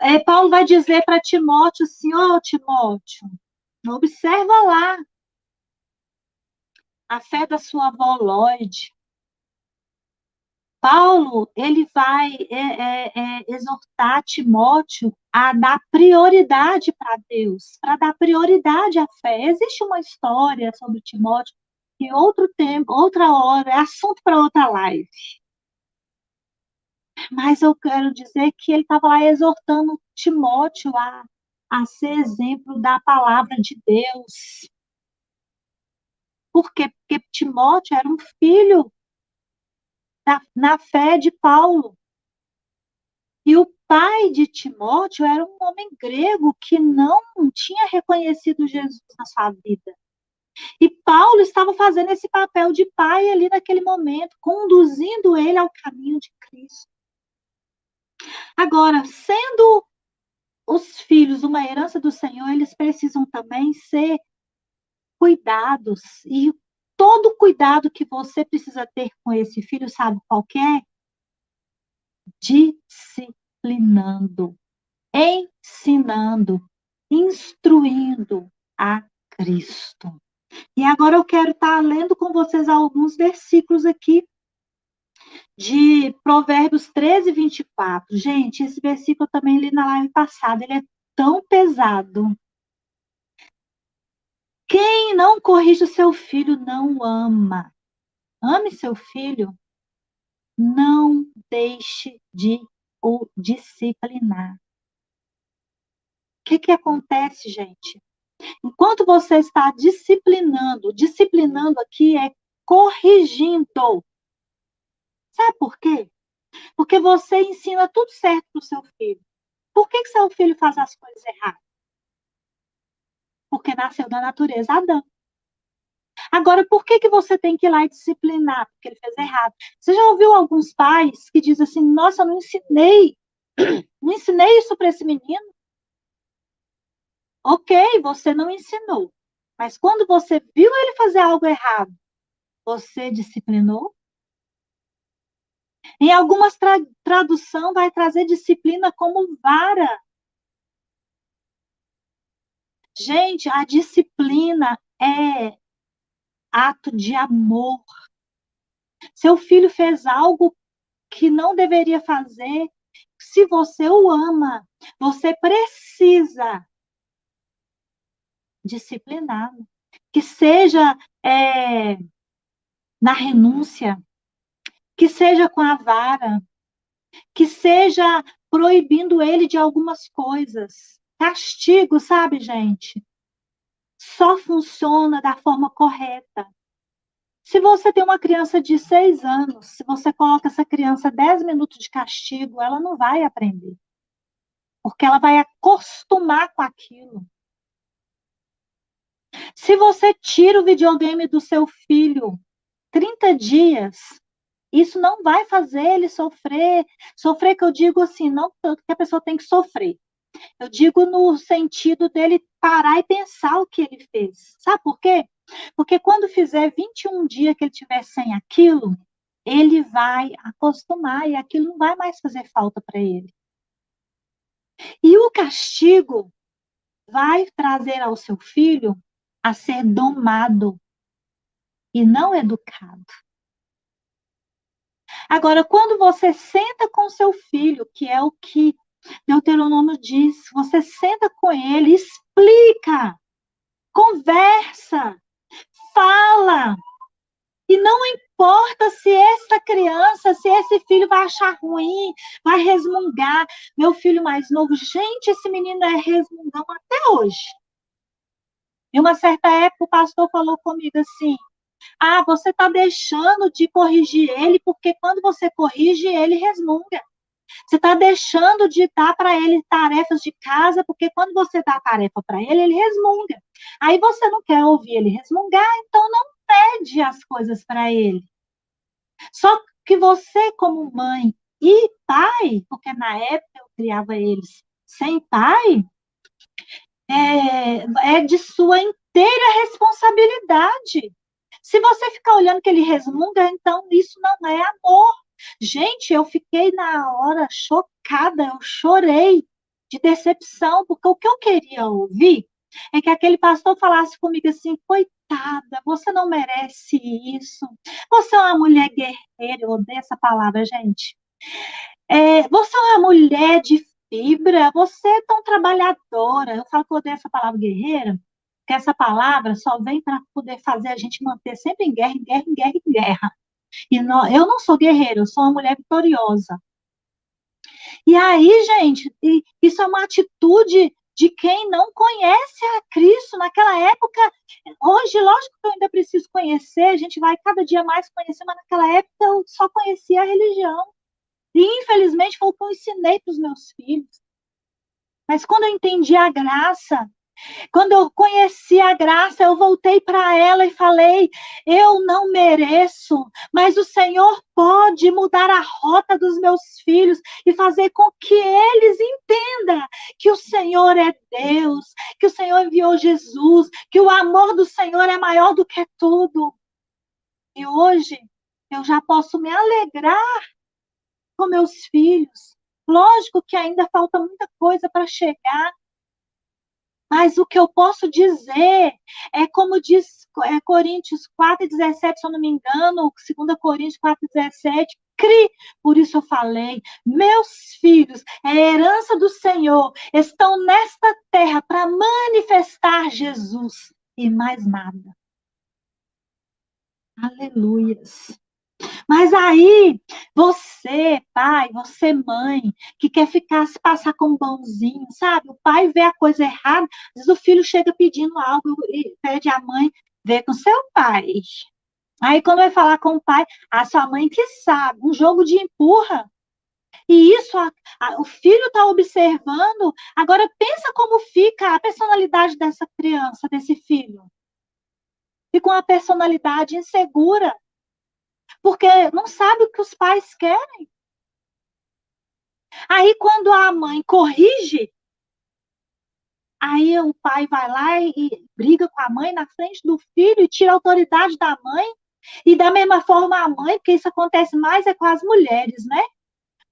S1: é, Paulo vai dizer para Timóteo assim, ó oh, Timóteo, observa lá a fé da sua avó Lloyd. Paulo, ele vai é, é, é, exortar Timóteo a dar prioridade para Deus, para dar prioridade à fé. Existe uma história sobre Timóteo que outro tempo, outra hora, é assunto para outra live. Mas eu quero dizer que ele estava lá exortando Timóteo a, a ser exemplo da palavra de Deus. Por quê? Porque Timóteo era um filho da, na fé de Paulo. E o pai de Timóteo era um homem grego que não tinha reconhecido Jesus na sua vida. E Paulo estava fazendo esse papel de pai ali naquele momento, conduzindo ele ao caminho de Cristo. Agora, sendo os filhos uma herança do Senhor, eles precisam também ser cuidados. E todo cuidado que você precisa ter com esse filho, sabe qual é? Disciplinando, ensinando, instruindo a Cristo. E agora eu quero estar lendo com vocês alguns versículos aqui de Provérbios 13, 24. Gente, esse versículo eu também li na live passada, ele é tão pesado. Quem não corrige o seu filho não ama. Ame seu filho, não deixe de o disciplinar. O que, que acontece, gente? Enquanto você está disciplinando, disciplinando aqui é corrigindo. Sabe por quê? Porque você ensina tudo certo para o seu filho. Por que, que seu filho faz as coisas erradas? Porque nasceu da natureza Adão. Agora, por que, que você tem que ir lá e disciplinar? Porque ele fez errado. Você já ouviu alguns pais que dizem assim: nossa, eu não ensinei, não ensinei isso para esse menino? Ok, você não ensinou. Mas quando você viu ele fazer algo errado, você disciplinou? Em algumas tra tradução vai trazer disciplina como vara. Gente, a disciplina é ato de amor. Seu filho fez algo que não deveria fazer. Se você o ama, você precisa discipliná-lo. Que seja é, na renúncia, que seja com a vara, que seja proibindo ele de algumas coisas. Castigo, sabe, gente? só funciona da forma correta. Se você tem uma criança de seis anos, se você coloca essa criança dez minutos de castigo, ela não vai aprender. Porque ela vai acostumar com aquilo. Se você tira o videogame do seu filho 30 dias, isso não vai fazer ele sofrer. Sofrer que eu digo assim, não tanto que a pessoa tem que sofrer. Eu digo no sentido dele parar e pensar o que ele fez. Sabe por quê? Porque quando fizer 21 dias que ele tiver sem aquilo, ele vai acostumar e aquilo não vai mais fazer falta para ele. E o castigo vai trazer ao seu filho a ser domado e não educado. Agora, quando você senta com seu filho, que é o que Deuteronômio diz: você senta com ele, explica, conversa, fala. E não importa se essa criança, se esse filho vai achar ruim, vai resmungar. Meu filho mais novo, gente, esse menino é resmungão até hoje. Em uma certa época, o pastor falou comigo assim: Ah, você está deixando de corrigir ele, porque quando você corrige, ele resmunga. Você está deixando de dar para ele tarefas de casa, porque quando você dá a tarefa para ele, ele resmunga. Aí você não quer ouvir ele resmungar, então não pede as coisas para ele. Só que você, como mãe e pai, porque na época eu criava eles sem pai, é, é de sua inteira responsabilidade. Se você ficar olhando que ele resmunga, então isso não é amor. Gente, eu fiquei na hora chocada, eu chorei de decepção, porque o que eu queria ouvir é que aquele pastor falasse comigo assim: coitada, você não merece isso. Você é uma mulher guerreira, eu odeio essa palavra, gente. É, você é uma mulher de fibra, você é tão trabalhadora. Eu falo que eu odeio essa palavra guerreira, porque essa palavra só vem para poder fazer a gente manter sempre em guerra, em guerra, em guerra, em guerra. E não, eu não sou guerreira, eu sou uma mulher vitoriosa. E aí, gente, isso é uma atitude de quem não conhece a Cristo naquela época. Hoje, lógico que eu ainda preciso conhecer, a gente vai cada dia mais conhecer, mas naquela época eu só conhecia a religião. E infelizmente foi o que eu ensinei para os meus filhos. Mas quando eu entendi a graça, quando eu conheci a graça, eu voltei para ela e falei: Eu não mereço, mas o Senhor pode mudar a rota dos meus filhos e fazer com que eles entendam que o Senhor é Deus, que o Senhor enviou Jesus, que o amor do Senhor é maior do que tudo. E hoje eu já posso me alegrar com meus filhos. Lógico que ainda falta muita coisa para chegar, mas o que eu posso dizer é como diz é, Coríntios 4, 17, se eu não me engano, 2 Coríntios 4, 17, cri. Por isso eu falei, meus filhos, é herança do Senhor, estão nesta terra para manifestar Jesus e mais nada. Aleluias. Mas aí, você, pai, você, mãe, que quer ficar, se passar com bonzinho, sabe? O pai vê a coisa errada, às vezes o filho chega pedindo algo e pede a mãe, vê com seu pai. Aí, quando vai falar com o pai, a sua mãe que sabe, um jogo de empurra. E isso a, a, o filho está observando. Agora, pensa como fica a personalidade dessa criança, desse filho. e com a personalidade insegura, porque não sabe o que os pais querem. Aí, quando a mãe corrige, aí o pai vai lá e briga com a mãe na frente do filho e tira a autoridade da mãe. E da mesma forma a mãe, porque isso acontece mais é com as mulheres, né?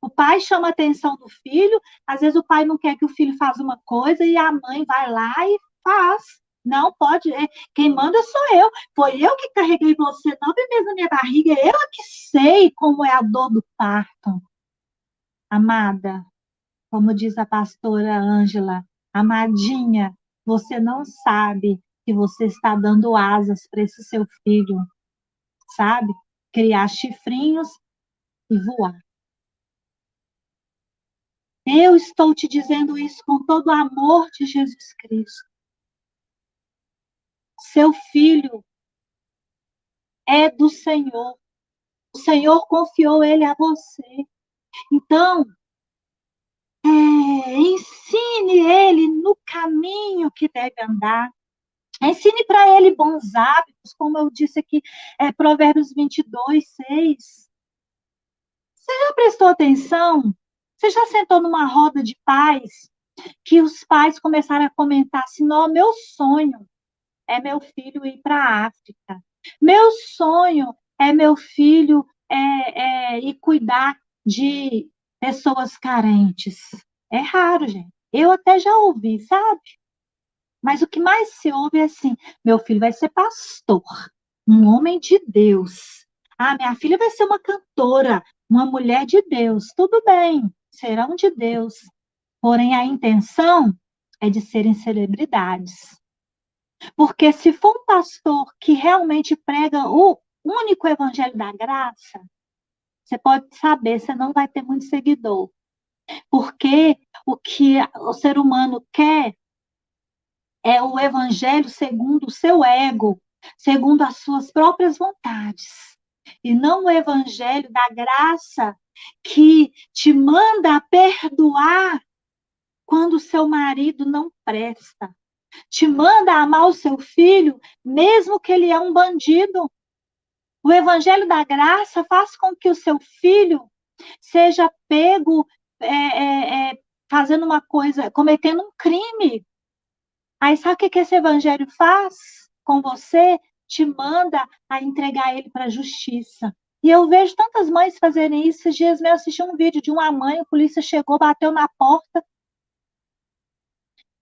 S1: O pai chama a atenção do filho, às vezes o pai não quer que o filho faça uma coisa e a mãe vai lá e faz. Não pode, é, quem manda sou eu. Foi eu que carreguei você, não bebê na minha barriga, eu que sei como é a dor do parto. Amada, como diz a pastora Ângela, amadinha, você não sabe que você está dando asas para esse seu filho, sabe? Criar chifrinhos e voar. Eu estou te dizendo isso com todo o amor de Jesus Cristo. Seu filho é do Senhor. O Senhor confiou ele a você. Então, é, ensine ele no caminho que deve andar. Ensine para ele bons hábitos, como eu disse aqui, é, Provérbios 22, 6. Você já prestou atenção? Você já sentou numa roda de pais que os pais começaram a comentar assim: não, meu sonho é meu filho ir para a África. Meu sonho é meu filho é, é, ir cuidar de pessoas carentes. É raro, gente. Eu até já ouvi, sabe? Mas o que mais se ouve é assim: meu filho vai ser pastor, um homem de Deus. Ah, minha filha vai ser uma cantora, uma mulher de Deus. Tudo bem, serão de Deus. Porém, a intenção é de serem celebridades. Porque se for um pastor que realmente prega o único evangelho da graça, você pode saber, você não vai ter muito seguidor. Porque o que o ser humano quer é o evangelho segundo o seu ego, segundo as suas próprias vontades. E não o evangelho da graça que te manda perdoar quando o seu marido não presta. Te manda amar o seu filho, mesmo que ele é um bandido. O evangelho da graça faz com que o seu filho seja pego é, é, é, fazendo uma coisa, cometendo um crime. Aí sabe o que esse evangelho faz com você? Te manda a entregar ele para a justiça. E eu vejo tantas mães fazerem isso. Esses dias eu assisti um vídeo de uma mãe, a polícia chegou, bateu na porta.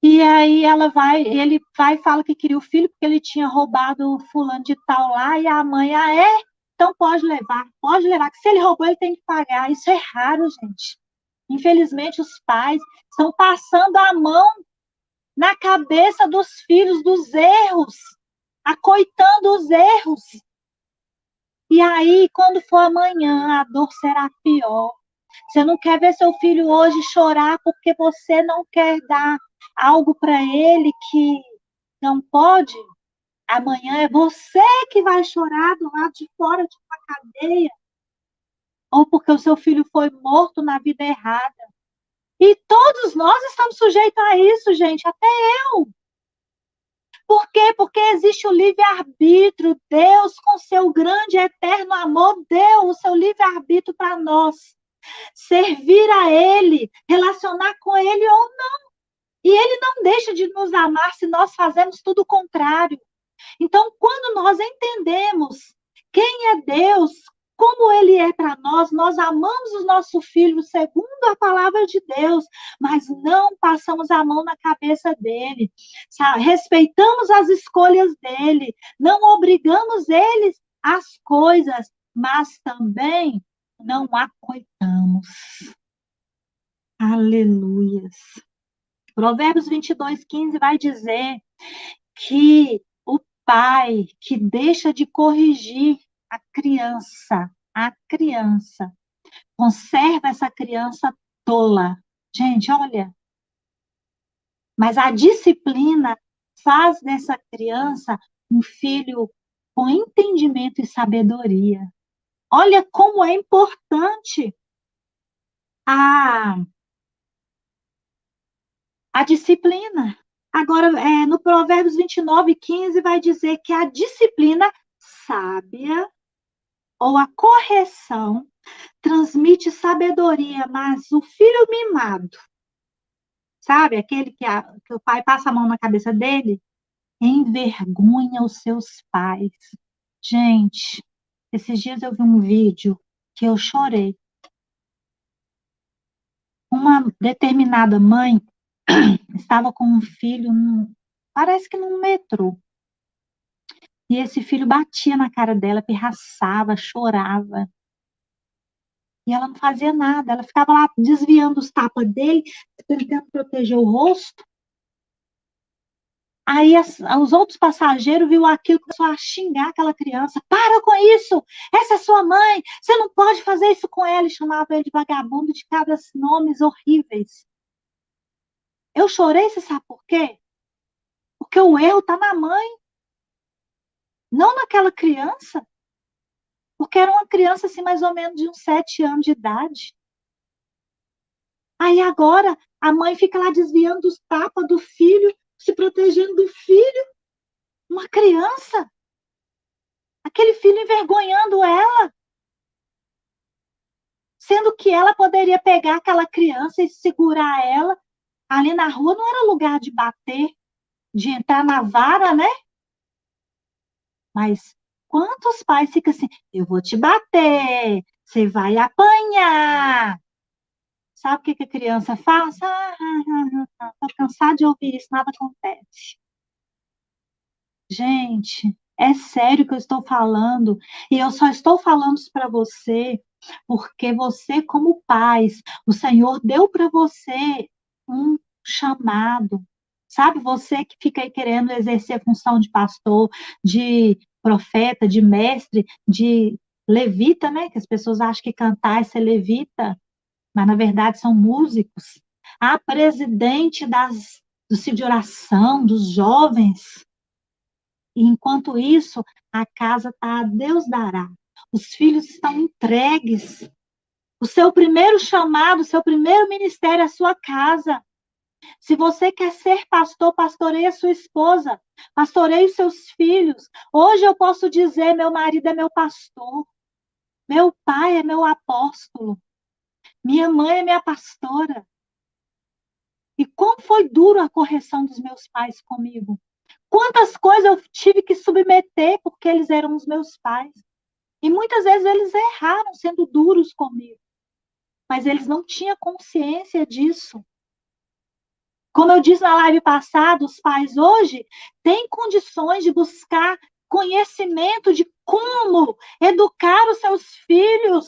S1: E aí ela vai, ele vai e fala que queria o filho porque ele tinha roubado o fulano de tal lá, e a mãe, ah, é? Então pode levar, pode levar, que se ele roubou, ele tem que pagar. Isso é raro, gente. Infelizmente, os pais estão passando a mão na cabeça dos filhos dos erros, acoitando os erros. E aí, quando for amanhã, a dor será pior. Você não quer ver seu filho hoje chorar porque você não quer dar algo para ele que não pode? Amanhã é você que vai chorar do lado de fora de uma cadeia. Ou porque o seu filho foi morto na vida errada. E todos nós estamos sujeitos a isso, gente, até eu. Por quê? Porque existe o livre-arbítrio. Deus, com seu grande eterno amor, deu o seu livre-arbítrio para nós. Servir a Ele, relacionar com Ele ou não. E Ele não deixa de nos amar se nós fazemos tudo o contrário. Então, quando nós entendemos quem é Deus, como ele é para nós, nós amamos o nosso filho segundo a palavra de Deus, mas não passamos a mão na cabeça dele, sabe? respeitamos as escolhas dele, não obrigamos eles às coisas, mas também não acoitamos. Aleluias. Provérbios 22, 15 vai dizer que o pai que deixa de corrigir a criança, a criança, conserva essa criança tola. Gente, olha. Mas a disciplina faz dessa criança um filho com entendimento e sabedoria. Olha como é importante a, a disciplina. Agora, é, no Provérbios 29, 15, vai dizer que a disciplina sábia ou a correção transmite sabedoria, mas o filho mimado, sabe, aquele que, a, que o pai passa a mão na cabeça dele, envergonha os seus pais. Gente, esses dias eu vi um vídeo que eu chorei. Uma determinada mãe estava com um filho, num, parece que num metrô. E esse filho batia na cara dela, pirraçava, chorava. E ela não fazia nada, ela ficava lá desviando os tapas dele, tentando proteger o rosto. Aí as, os outros passageiros viu aquilo, começou a xingar aquela criança. Para com isso! Essa é sua mãe! Você não pode fazer isso com ela! E chamava ele de vagabundo de cada nomes horríveis. Eu chorei, você sabe por quê? Porque o erro está na mãe, não naquela criança. Porque era uma criança assim, mais ou menos de uns sete anos de idade. Aí agora a mãe fica lá desviando os tapas do filho, se protegendo do filho. Uma criança. Aquele filho envergonhando ela. Sendo que ela poderia pegar aquela criança e segurar ela Ali na rua não era lugar de bater, de entrar na vara, né? Mas quantos pais ficam assim, eu vou te bater, você vai apanhar. Sabe o que, a criança faz? Ah, ah, ah, tô cansada de ouvir isso, nada acontece. Gente, é sério que eu estou falando, e eu só estou falando isso para você porque você, como pais, o Senhor deu para você um chamado. Sabe, você que fica aí querendo exercer a função de pastor, de profeta, de mestre, de levita, né? Que as pessoas acham que cantar é ser levita, mas na verdade são músicos. A presidente das, do ciclo de oração, dos jovens. E enquanto isso, a casa está a Deus dará. Os filhos estão entregues o seu primeiro chamado, o seu primeiro ministério é a sua casa. Se você quer ser pastor, pastoreie a sua esposa, pastoreie os seus filhos. Hoje eu posso dizer: meu marido é meu pastor, meu pai é meu apóstolo, minha mãe é minha pastora. E como foi duro a correção dos meus pais comigo. Quantas coisas eu tive que submeter porque eles eram os meus pais. E muitas vezes eles erraram sendo duros comigo mas eles não tinham consciência disso. Como eu disse na live passada, os pais hoje têm condições de buscar conhecimento de como educar os seus filhos.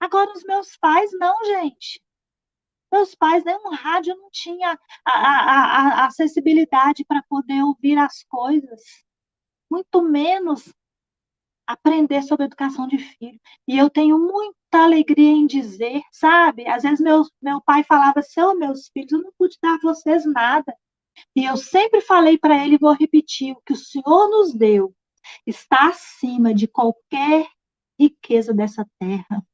S1: Agora, os meus pais, não, gente. Meus pais, nem um rádio não tinha a, a, a acessibilidade para poder ouvir as coisas. Muito menos aprender sobre educação de filho. E eu tenho muita alegria em dizer, sabe? Às vezes meu, meu pai falava assim, oh, meus filhos, eu não pude dar a vocês nada. E eu sempre falei para ele, vou repetir, o que o Senhor nos deu está acima de qualquer riqueza dessa terra.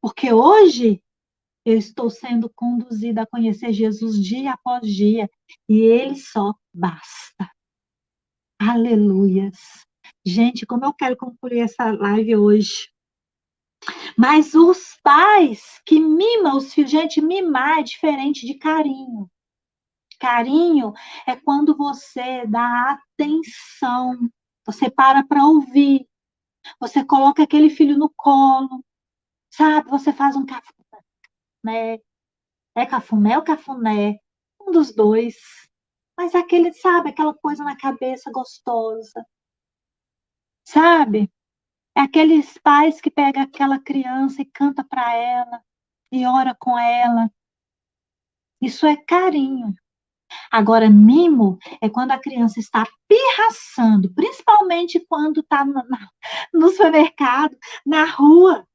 S1: Porque hoje eu estou sendo conduzida a conhecer Jesus dia após dia, e ele só basta. Aleluias. Gente, como eu quero concluir essa live hoje. Mas os pais que mimam os filhos, gente, mimar é diferente de carinho. Carinho é quando você dá atenção, você para para ouvir, você coloca aquele filho no colo, sabe? Você faz um cafuné, é cafumé ou cafuné? Um dos dois. Mas aquele, sabe, aquela coisa na cabeça gostosa Sabe? É aqueles pais que pegam aquela criança e canta para ela e ora com ela. Isso é carinho. Agora, mimo é quando a criança está pirraçando, principalmente quando está no, no supermercado, na rua.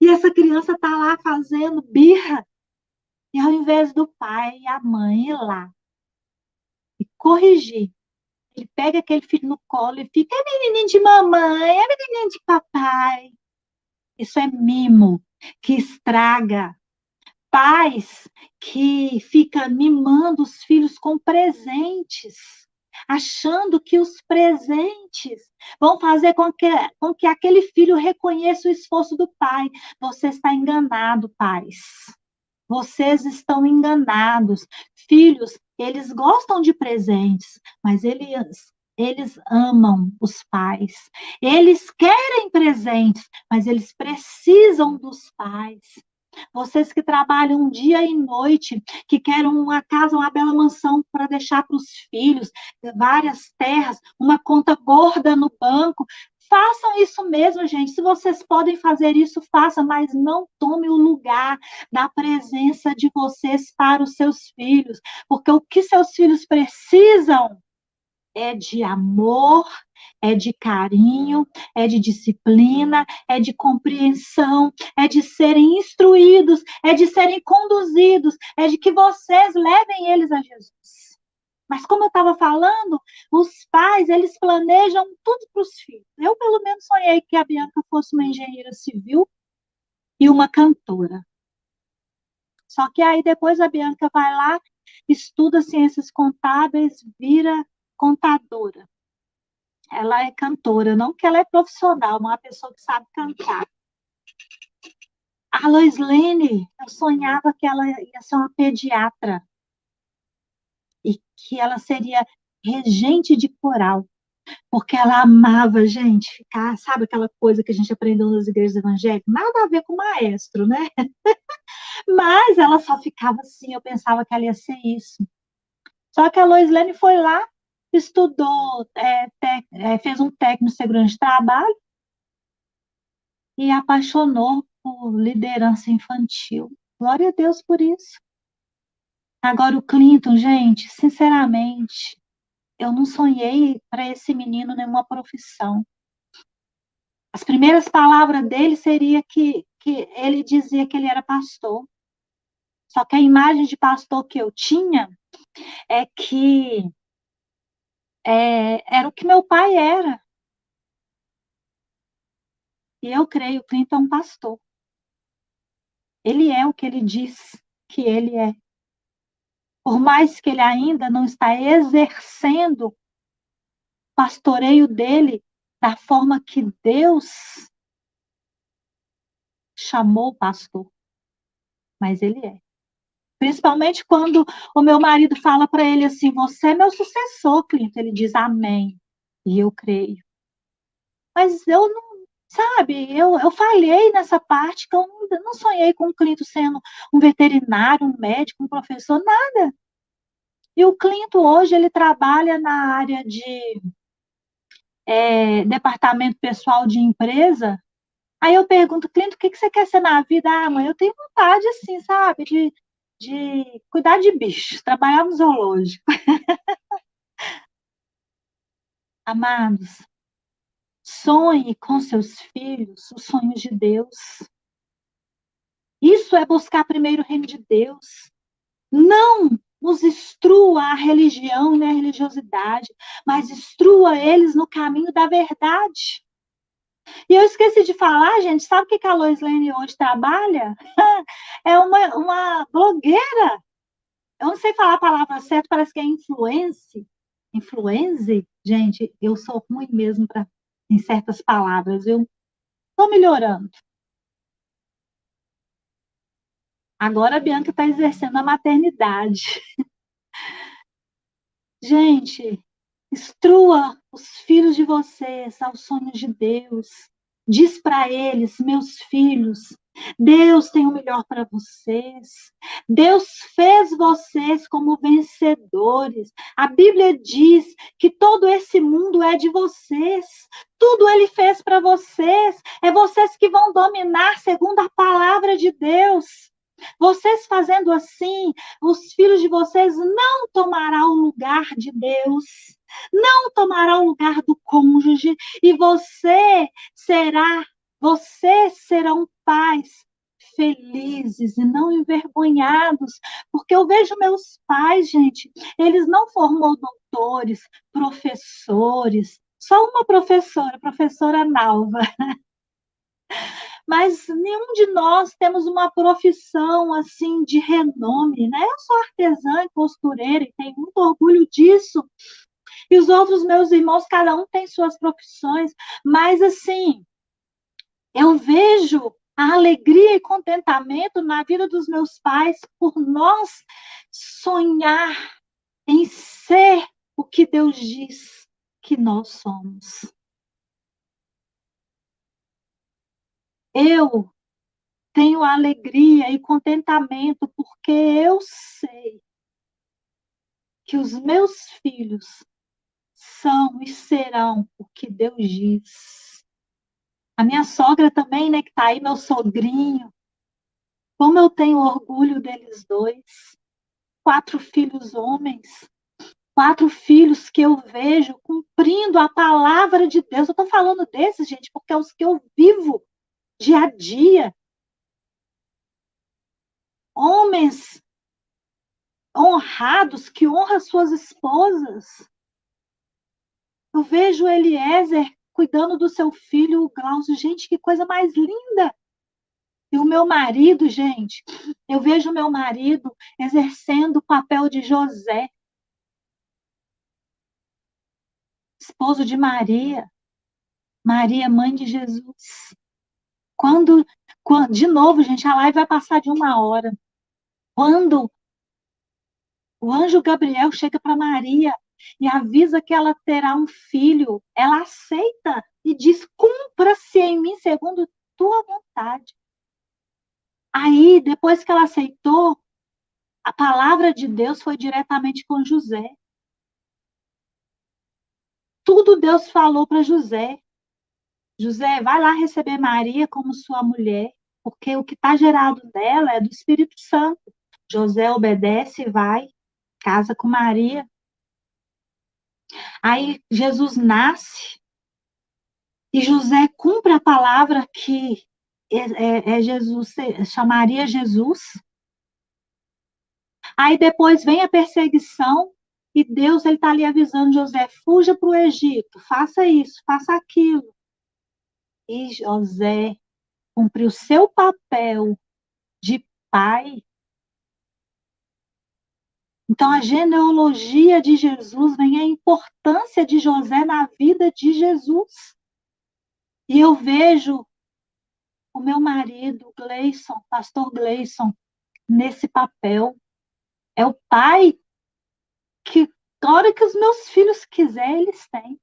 S1: E essa criança está lá fazendo birra. E ao invés do pai e a mãe ir lá e corrigir, ele pega aquele filho no colo e fica, é menininho de mamãe, é menininho de papai. Isso é mimo que estraga. pais que fica mimando os filhos com presentes, achando que os presentes vão fazer com que, com que aquele filho reconheça o esforço do pai. Você está enganado, pais. Vocês estão enganados. Filhos, eles gostam de presentes, mas eles eles amam os pais. Eles querem presentes, mas eles precisam dos pais. Vocês que trabalham dia e noite, que querem uma casa, uma bela mansão para deixar para os filhos, várias terras, uma conta gorda no banco, façam isso mesmo, gente. Se vocês podem fazer isso, façam, mas não tome o lugar da presença de vocês para os seus filhos, porque o que seus filhos precisam é de amor, é de carinho, é de disciplina, é de compreensão, é de serem instruídos, é de serem conduzidos, é de que vocês levem eles a Jesus. Mas como eu estava falando, os pais, eles planejam tudo para os filhos. Eu, pelo menos, sonhei que a Bianca fosse uma engenheira civil e uma cantora. Só que aí depois a Bianca vai lá, estuda ciências contábeis, vira contadora. Ela é cantora, não que ela é profissional, uma pessoa que sabe cantar. A Lois Lane, eu sonhava que ela ia ser uma pediatra e que ela seria regente de coral, porque ela amava, gente, ficar, sabe aquela coisa que a gente aprendeu nas igrejas evangélicas? Nada a ver com maestro, né? Mas ela só ficava assim, eu pensava que ela ia ser isso. Só que a Lois Lane foi lá, estudou, é, é, fez um técnico de segurança de trabalho e apaixonou por liderança infantil. Glória a Deus por isso. Agora, o Clinton, gente, sinceramente, eu não sonhei para esse menino nenhuma profissão. As primeiras palavras dele seria que, que ele dizia que ele era pastor. Só que a imagem de pastor que eu tinha é que é, era o que meu pai era. E eu creio, Clinton é um pastor. Ele é o que ele diz que ele é. Por mais que ele ainda não está exercendo o pastoreio dele da forma que Deus chamou o pastor. Mas ele é. Principalmente quando o meu marido fala para ele assim: Você é meu sucessor, Clinton. Ele diz Amém. E eu creio. Mas eu não, sabe, eu, eu falhei nessa parte que eu não sonhei com o Clinton sendo um veterinário, um médico, um professor, nada. E o Clinton hoje ele trabalha na área de é, departamento pessoal de empresa. Aí eu pergunto, Clinton, o que, que você quer ser na vida? Ah, mãe, eu tenho vontade, assim, sabe, de de cuidar de bichos, trabalhar no zoológico. Amados, sonhe com seus filhos os sonhos de Deus. Isso é buscar primeiro o reino de Deus. Não os instrua a religião nem a religiosidade, mas instrua eles no caminho da verdade. E eu esqueci de falar, gente, sabe o que a Lois Lane hoje trabalha? É uma, uma blogueira. Eu não sei falar a palavra certa, parece que é influence. Influence? Gente, eu sou ruim mesmo pra, em certas palavras, eu estou melhorando. Agora a Bianca está exercendo a maternidade. Gente, Instrua os filhos de vocês aos sonhos de Deus. Diz para eles, meus filhos, Deus tem o melhor para vocês. Deus fez vocês como vencedores. A Bíblia diz que todo esse mundo é de vocês. Tudo ele fez para vocês. É vocês que vão dominar segundo a palavra de Deus. Vocês fazendo assim, os filhos de vocês não tomarão o lugar de Deus não tomará o lugar do cônjuge e você será, vocês serão pais felizes e não envergonhados, porque eu vejo meus pais, gente, eles não formou doutores, professores, só uma professora, professora Nalva. mas nenhum de nós temos uma profissão assim de renome, né? Eu sou artesã e costureira e tenho muito orgulho disso. E os outros meus irmãos, cada um tem suas profissões, mas assim, eu vejo a alegria e contentamento na vida dos meus pais por nós sonhar em ser o que Deus diz que nós somos. Eu tenho alegria e contentamento porque eu sei que os meus filhos são e serão o que Deus diz. A minha sogra também, né, que está aí, meu sogrinho. Como eu tenho orgulho deles dois. Quatro filhos homens. Quatro filhos que eu vejo cumprindo a palavra de Deus. Eu estou falando desses, gente, porque é os que eu vivo dia a dia. Homens honrados que honram suas esposas. Eu vejo Eliezer cuidando do seu filho, o Glaucio. Gente, que coisa mais linda! E o meu marido, gente, eu vejo o meu marido exercendo o papel de José, esposo de Maria, Maria, mãe de Jesus. Quando, quando, de novo, gente, a live vai passar de uma hora. Quando o anjo Gabriel chega para Maria e avisa que ela terá um filho, ela aceita e diz: cumpra-se em mim segundo tua vontade. Aí, depois que ela aceitou, a palavra de Deus foi diretamente com José. Tudo Deus falou para José. José, vai lá receber Maria como sua mulher, porque o que está gerado dela é do Espírito Santo. José obedece, vai, casa com Maria. Aí Jesus nasce e José cumpre a palavra que é, é, é Jesus, chamaria Jesus. Aí depois vem a perseguição e Deus ele está ali avisando José, fuja para o Egito, faça isso, faça aquilo. E José cumpriu seu papel de pai. Então, a genealogia de Jesus vem a importância de José na vida de Jesus. E eu vejo o meu marido, Gleison, pastor Gleison, nesse papel. É o pai que, a hora que os meus filhos quiserem, eles têm.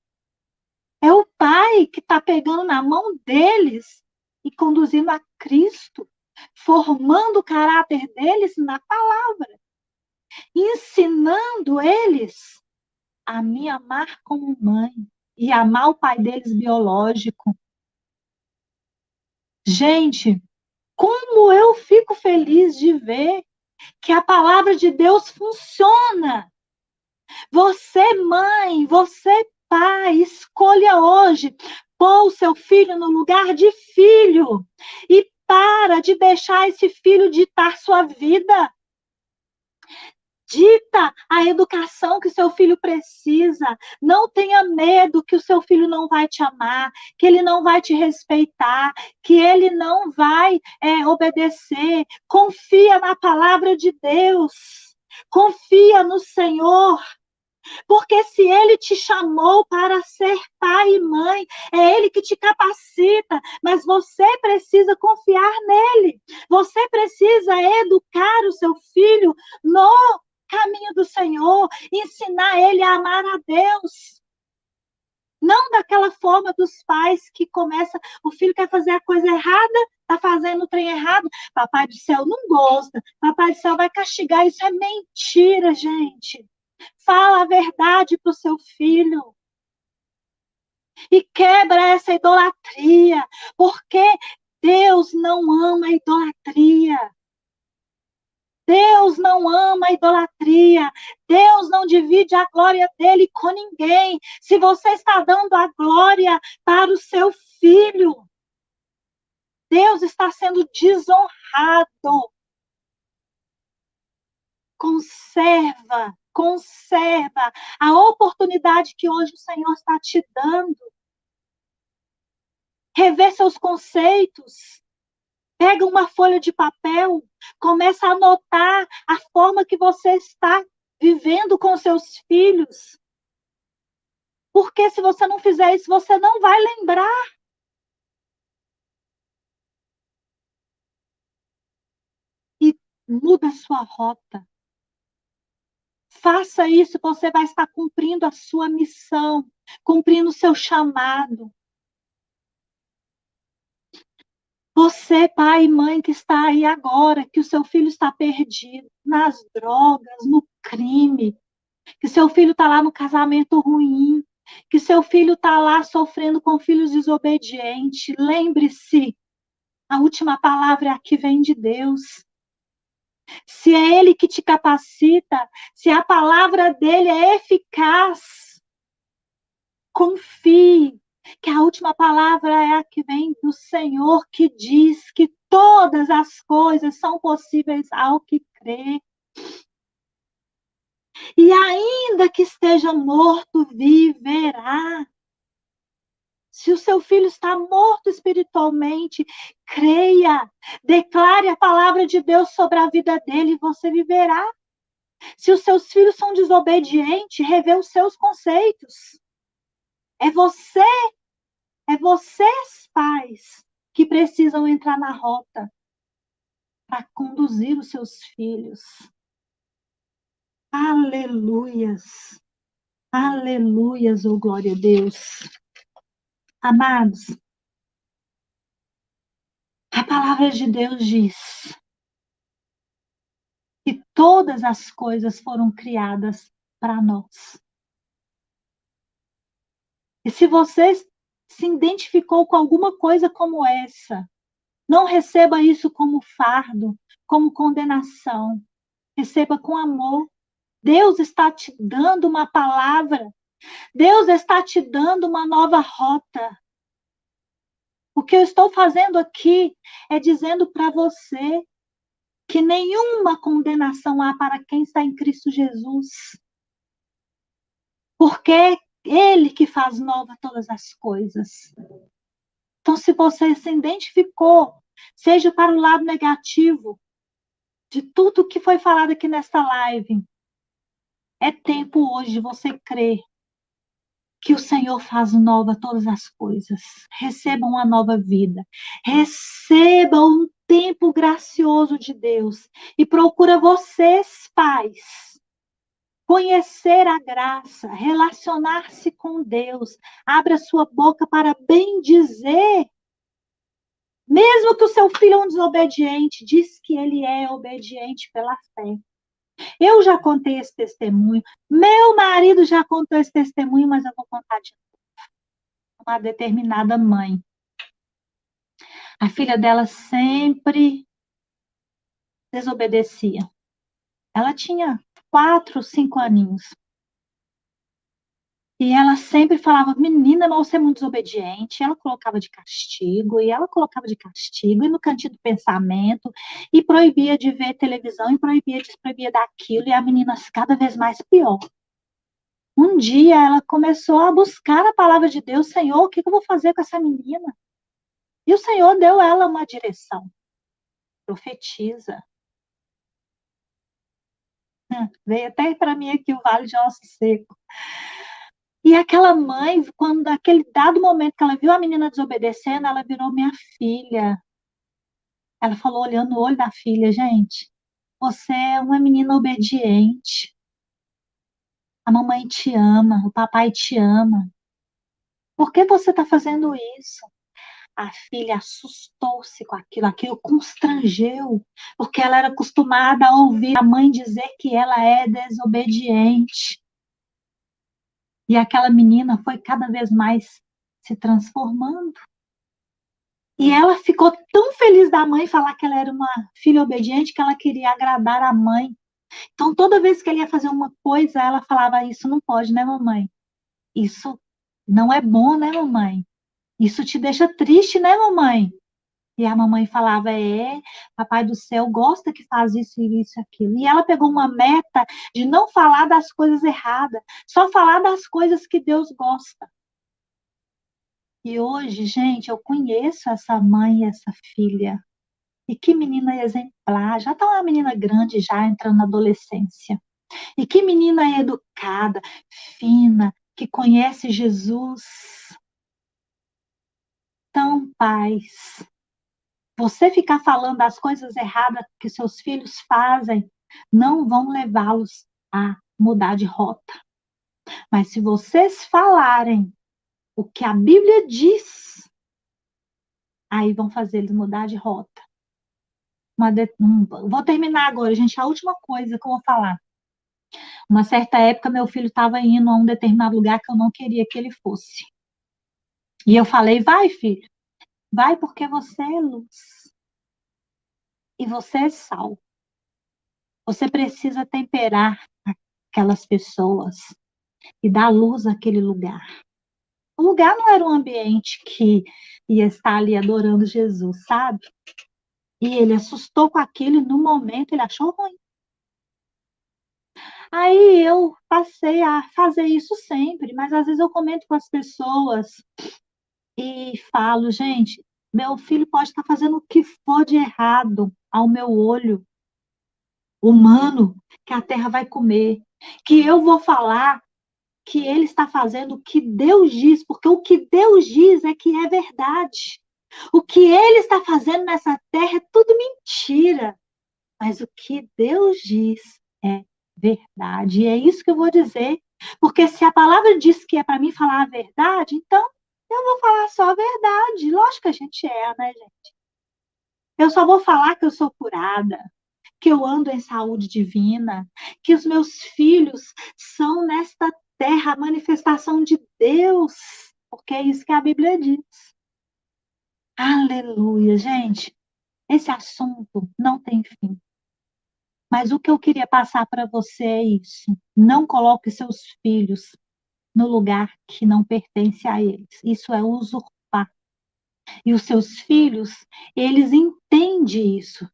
S1: É o Pai que está pegando na mão deles e conduzindo a Cristo, formando o caráter deles na palavra, ensinando eles a me amar como mãe e amar o pai deles biológico. Gente, como eu fico feliz de ver que a palavra de Deus funciona. Você, mãe, você, pai, escolha hoje pôr o seu filho no lugar de filho e para de deixar esse filho ditar sua vida. Dita a educação que seu filho precisa. Não tenha medo que o seu filho não vai te amar, que ele não vai te respeitar, que ele não vai é, obedecer. Confia na palavra de Deus. Confia no Senhor. Porque se ele te chamou para ser pai e mãe, é ele que te capacita, mas você precisa confiar nele. Você precisa educar o seu filho no caminho do Senhor, ensinar ele a amar a Deus. Não daquela forma dos pais que começa, o filho quer fazer a coisa errada, tá fazendo o trem errado, papai do céu não gosta, papai do céu vai castigar, isso é mentira, gente. Fala a verdade para o seu filho. E quebra essa idolatria, porque Deus não ama a idolatria. Deus não ama a idolatria. Deus não divide a glória dele com ninguém. Se você está dando a glória para o seu filho, Deus está sendo desonrado. Conserva conserva a oportunidade que hoje o Senhor está te dando. Rever seus conceitos. Pega uma folha de papel, começa a anotar a forma que você está vivendo com seus filhos. Porque se você não fizer isso, você não vai lembrar. E muda a sua rota. Faça isso, você vai estar cumprindo a sua missão, cumprindo o seu chamado. Você, pai e mãe que está aí agora, que o seu filho está perdido nas drogas, no crime, que seu filho está lá no casamento ruim, que seu filho está lá sofrendo com filhos desobedientes. Lembre-se, a última palavra aqui vem de Deus. Se é Ele que te capacita, se a palavra dele é eficaz, confie que a última palavra é a que vem do Senhor, que diz que todas as coisas são possíveis ao que crê. E ainda que esteja morto, viverá. Se o seu filho está morto espiritualmente, creia, declare a palavra de Deus sobre a vida dele e você viverá. Se os seus filhos são desobedientes, revê os seus conceitos. É você, é vocês, pais, que precisam entrar na rota para conduzir os seus filhos. Aleluias. Aleluias, oh glória a Deus. Amados, a palavra de Deus diz que todas as coisas foram criadas para nós. E se você se identificou com alguma coisa como essa, não receba isso como fardo, como condenação. Receba com amor. Deus está te dando uma palavra Deus está te dando uma nova rota. O que eu estou fazendo aqui é dizendo para você que nenhuma condenação há para quem está em Cristo Jesus. Porque é Ele que faz nova todas as coisas. Então, se você se identificou, seja para o lado negativo de tudo que foi falado aqui nesta live, é tempo hoje de você crer que o Senhor faz nova todas as coisas. Recebam uma nova vida. Recebam um tempo gracioso de Deus. E procura vocês, pais, conhecer a graça, relacionar-se com Deus. Abra sua boca para bem dizer. Mesmo que o seu filho é um desobediente, diz que ele é obediente pela fé. Eu já contei esse testemunho, meu marido já contou esse testemunho, mas eu vou contar de novo. Uma determinada mãe. A filha dela sempre desobedecia. Ela tinha quatro, cinco aninhos. E ela sempre falava, menina, mas você é muito desobediente. Ela colocava de castigo, e ela colocava de castigo, e no cantinho do pensamento, e proibia de ver televisão, e proibia de proibia daquilo, e a menina cada vez mais pior. Um dia ela começou a buscar a palavra de Deus, Senhor, o que eu vou fazer com essa menina? E o Senhor deu ela uma direção. Profetiza. Hum, veio até para mim aqui o vale de osso seco. E aquela mãe, quando aquele dado momento que ela viu a menina desobedecendo, ela virou minha filha. Ela falou olhando o olho da filha, gente, você é uma menina obediente. A mamãe te ama, o papai te ama. Por que você está fazendo isso? A filha assustou-se com aquilo, aquilo constrangeu, porque ela era acostumada a ouvir a mãe dizer que ela é desobediente. E aquela menina foi cada vez mais se transformando. E ela ficou tão feliz da mãe falar que ela era uma filha obediente que ela queria agradar a mãe. Então, toda vez que ele ia fazer uma coisa, ela falava: Isso não pode, né, mamãe? Isso não é bom, né, mamãe? Isso te deixa triste, né, mamãe? E a mamãe falava: É, papai do céu gosta que faz isso, isso, aquilo. E ela pegou uma meta de não falar das coisas erradas, só falar das coisas que Deus gosta. E hoje, gente, eu conheço essa mãe e essa filha. E que menina exemplar, já está uma menina grande, já entrando na adolescência. E que menina educada, fina, que conhece Jesus. Então, paz, você ficar falando das coisas erradas que seus filhos fazem, não vão levá-los a mudar de rota. Mas se vocês falarem o que a Bíblia diz, aí vão fazer eles mudar de rota. De... Vou terminar agora, gente. A última coisa que eu vou falar. Uma certa época, meu filho estava indo a um determinado lugar que eu não queria que ele fosse. E eu falei: vai, filho, vai porque você é luz. E você é sal. Você precisa temperar aquelas pessoas e dar luz àquele lugar. O lugar não era um ambiente que ia estar ali adorando Jesus, sabe? E ele assustou com aquilo e no momento ele achou ruim. Aí eu passei a fazer isso sempre, mas às vezes eu comento com as pessoas e falo, gente, meu filho pode estar fazendo o que for de errado ao meu olho humano, que a terra vai comer, que eu vou falar que ele está fazendo o que Deus diz, porque o que Deus diz é que é verdade. O que ele está fazendo nessa terra é tudo mentira. Mas o que Deus diz é verdade. E é isso que eu vou dizer. Porque se a palavra diz que é para mim falar a verdade, então eu vou falar só a verdade. Lógico que a gente é, né, gente? Eu só vou falar que eu sou curada, que eu ando em saúde divina, que os meus filhos são nesta terra a manifestação de Deus, porque é isso que a Bíblia diz. Aleluia, gente. Esse assunto não tem fim. Mas o que eu queria passar para você é isso. Não coloque seus filhos no lugar que não pertence a eles. Isso é usurpar. E os seus filhos, eles entendem isso.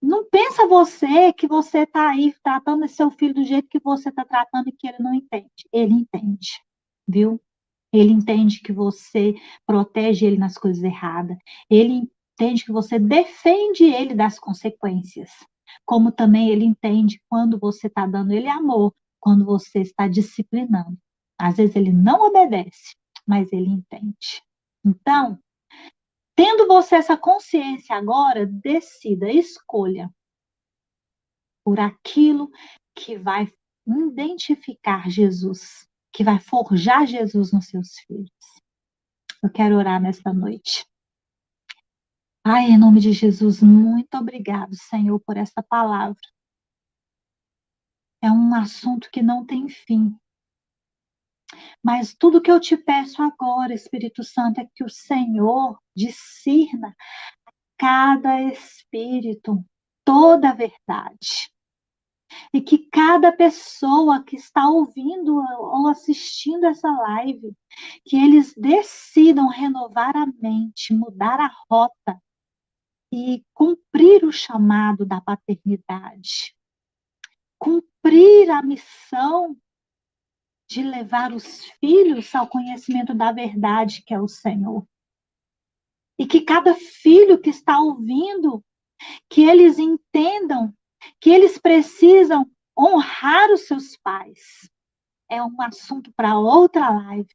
S1: Não pensa você que você está aí tratando seu filho do jeito que você está tratando e que ele não entende. Ele entende, viu? Ele entende que você protege ele nas coisas erradas. Ele entende que você defende ele das consequências. Como também ele entende quando você está dando ele amor, quando você está disciplinando. Às vezes ele não obedece, mas ele entende. Então, Tendo você essa consciência agora, decida, escolha por aquilo que vai identificar Jesus, que vai forjar Jesus nos seus filhos. Eu quero orar nesta noite. Pai, em nome de Jesus, muito obrigado, Senhor, por essa palavra. É um assunto que não tem fim. Mas tudo que eu te peço agora, Espírito Santo, é que o Senhor discirna cada espírito toda a verdade. E que cada pessoa que está ouvindo ou assistindo essa live, que eles decidam renovar a mente, mudar a rota e cumprir o chamado da paternidade. Cumprir a missão de levar os filhos ao conhecimento da verdade que é o Senhor. E que cada filho que está ouvindo, que eles entendam que eles precisam honrar os seus pais. É um assunto para outra live,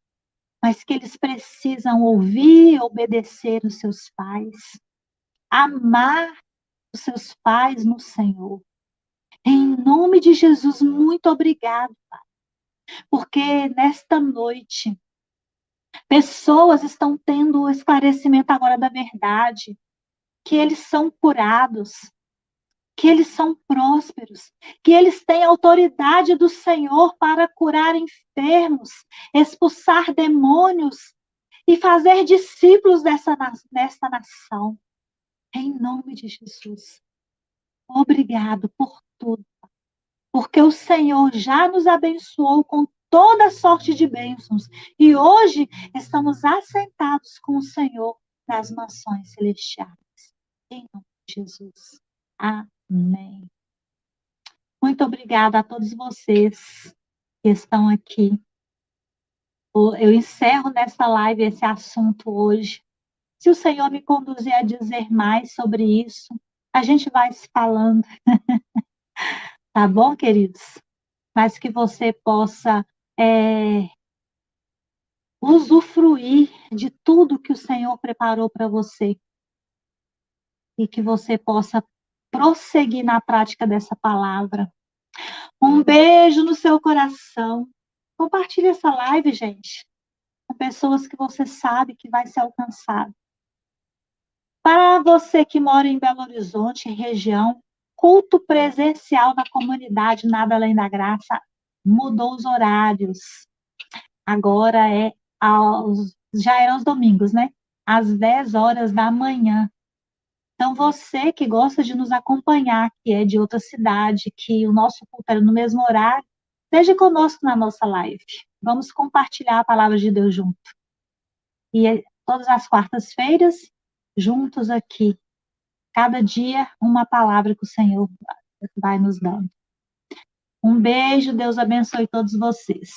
S1: mas que eles precisam ouvir e obedecer os seus pais, amar os seus pais no Senhor. Em nome de Jesus, muito obrigado, Pai porque nesta noite, pessoas estão tendo o esclarecimento agora da verdade, que eles são curados, que eles são prósperos, que eles têm autoridade do Senhor para curar enfermos, expulsar demônios e fazer discípulos dessa, dessa nação. Em nome de Jesus. Obrigado por tudo porque o Senhor já nos abençoou com toda sorte de bênçãos e hoje estamos assentados com o Senhor nas mansões celestiais. Em nome de Jesus. Amém. Muito obrigada a todos vocês que estão aqui. Eu encerro nessa live esse assunto hoje Se o Senhor me conduzir a dizer mais sobre isso, a gente vai se falando. tá bom, queridos? Mas que você possa é, usufruir de tudo que o Senhor preparou para você. E que você possa prosseguir na prática dessa palavra. Um beijo no seu coração. Compartilhe essa live, gente, com pessoas que você sabe que vai ser alcançado. Para você que mora em Belo Horizonte, região, culto presencial na comunidade Nada Além da Graça mudou os horários. Agora é aos, já é aos domingos, né? Às 10 horas da manhã. Então, você que gosta de nos acompanhar, que é de outra cidade, que o nosso culto era no mesmo horário, esteja conosco na nossa live. Vamos compartilhar a palavra de Deus junto. E é todas as quartas-feiras, juntos aqui. Cada dia, uma palavra que o Senhor vai nos dando. Um beijo, Deus abençoe todos vocês.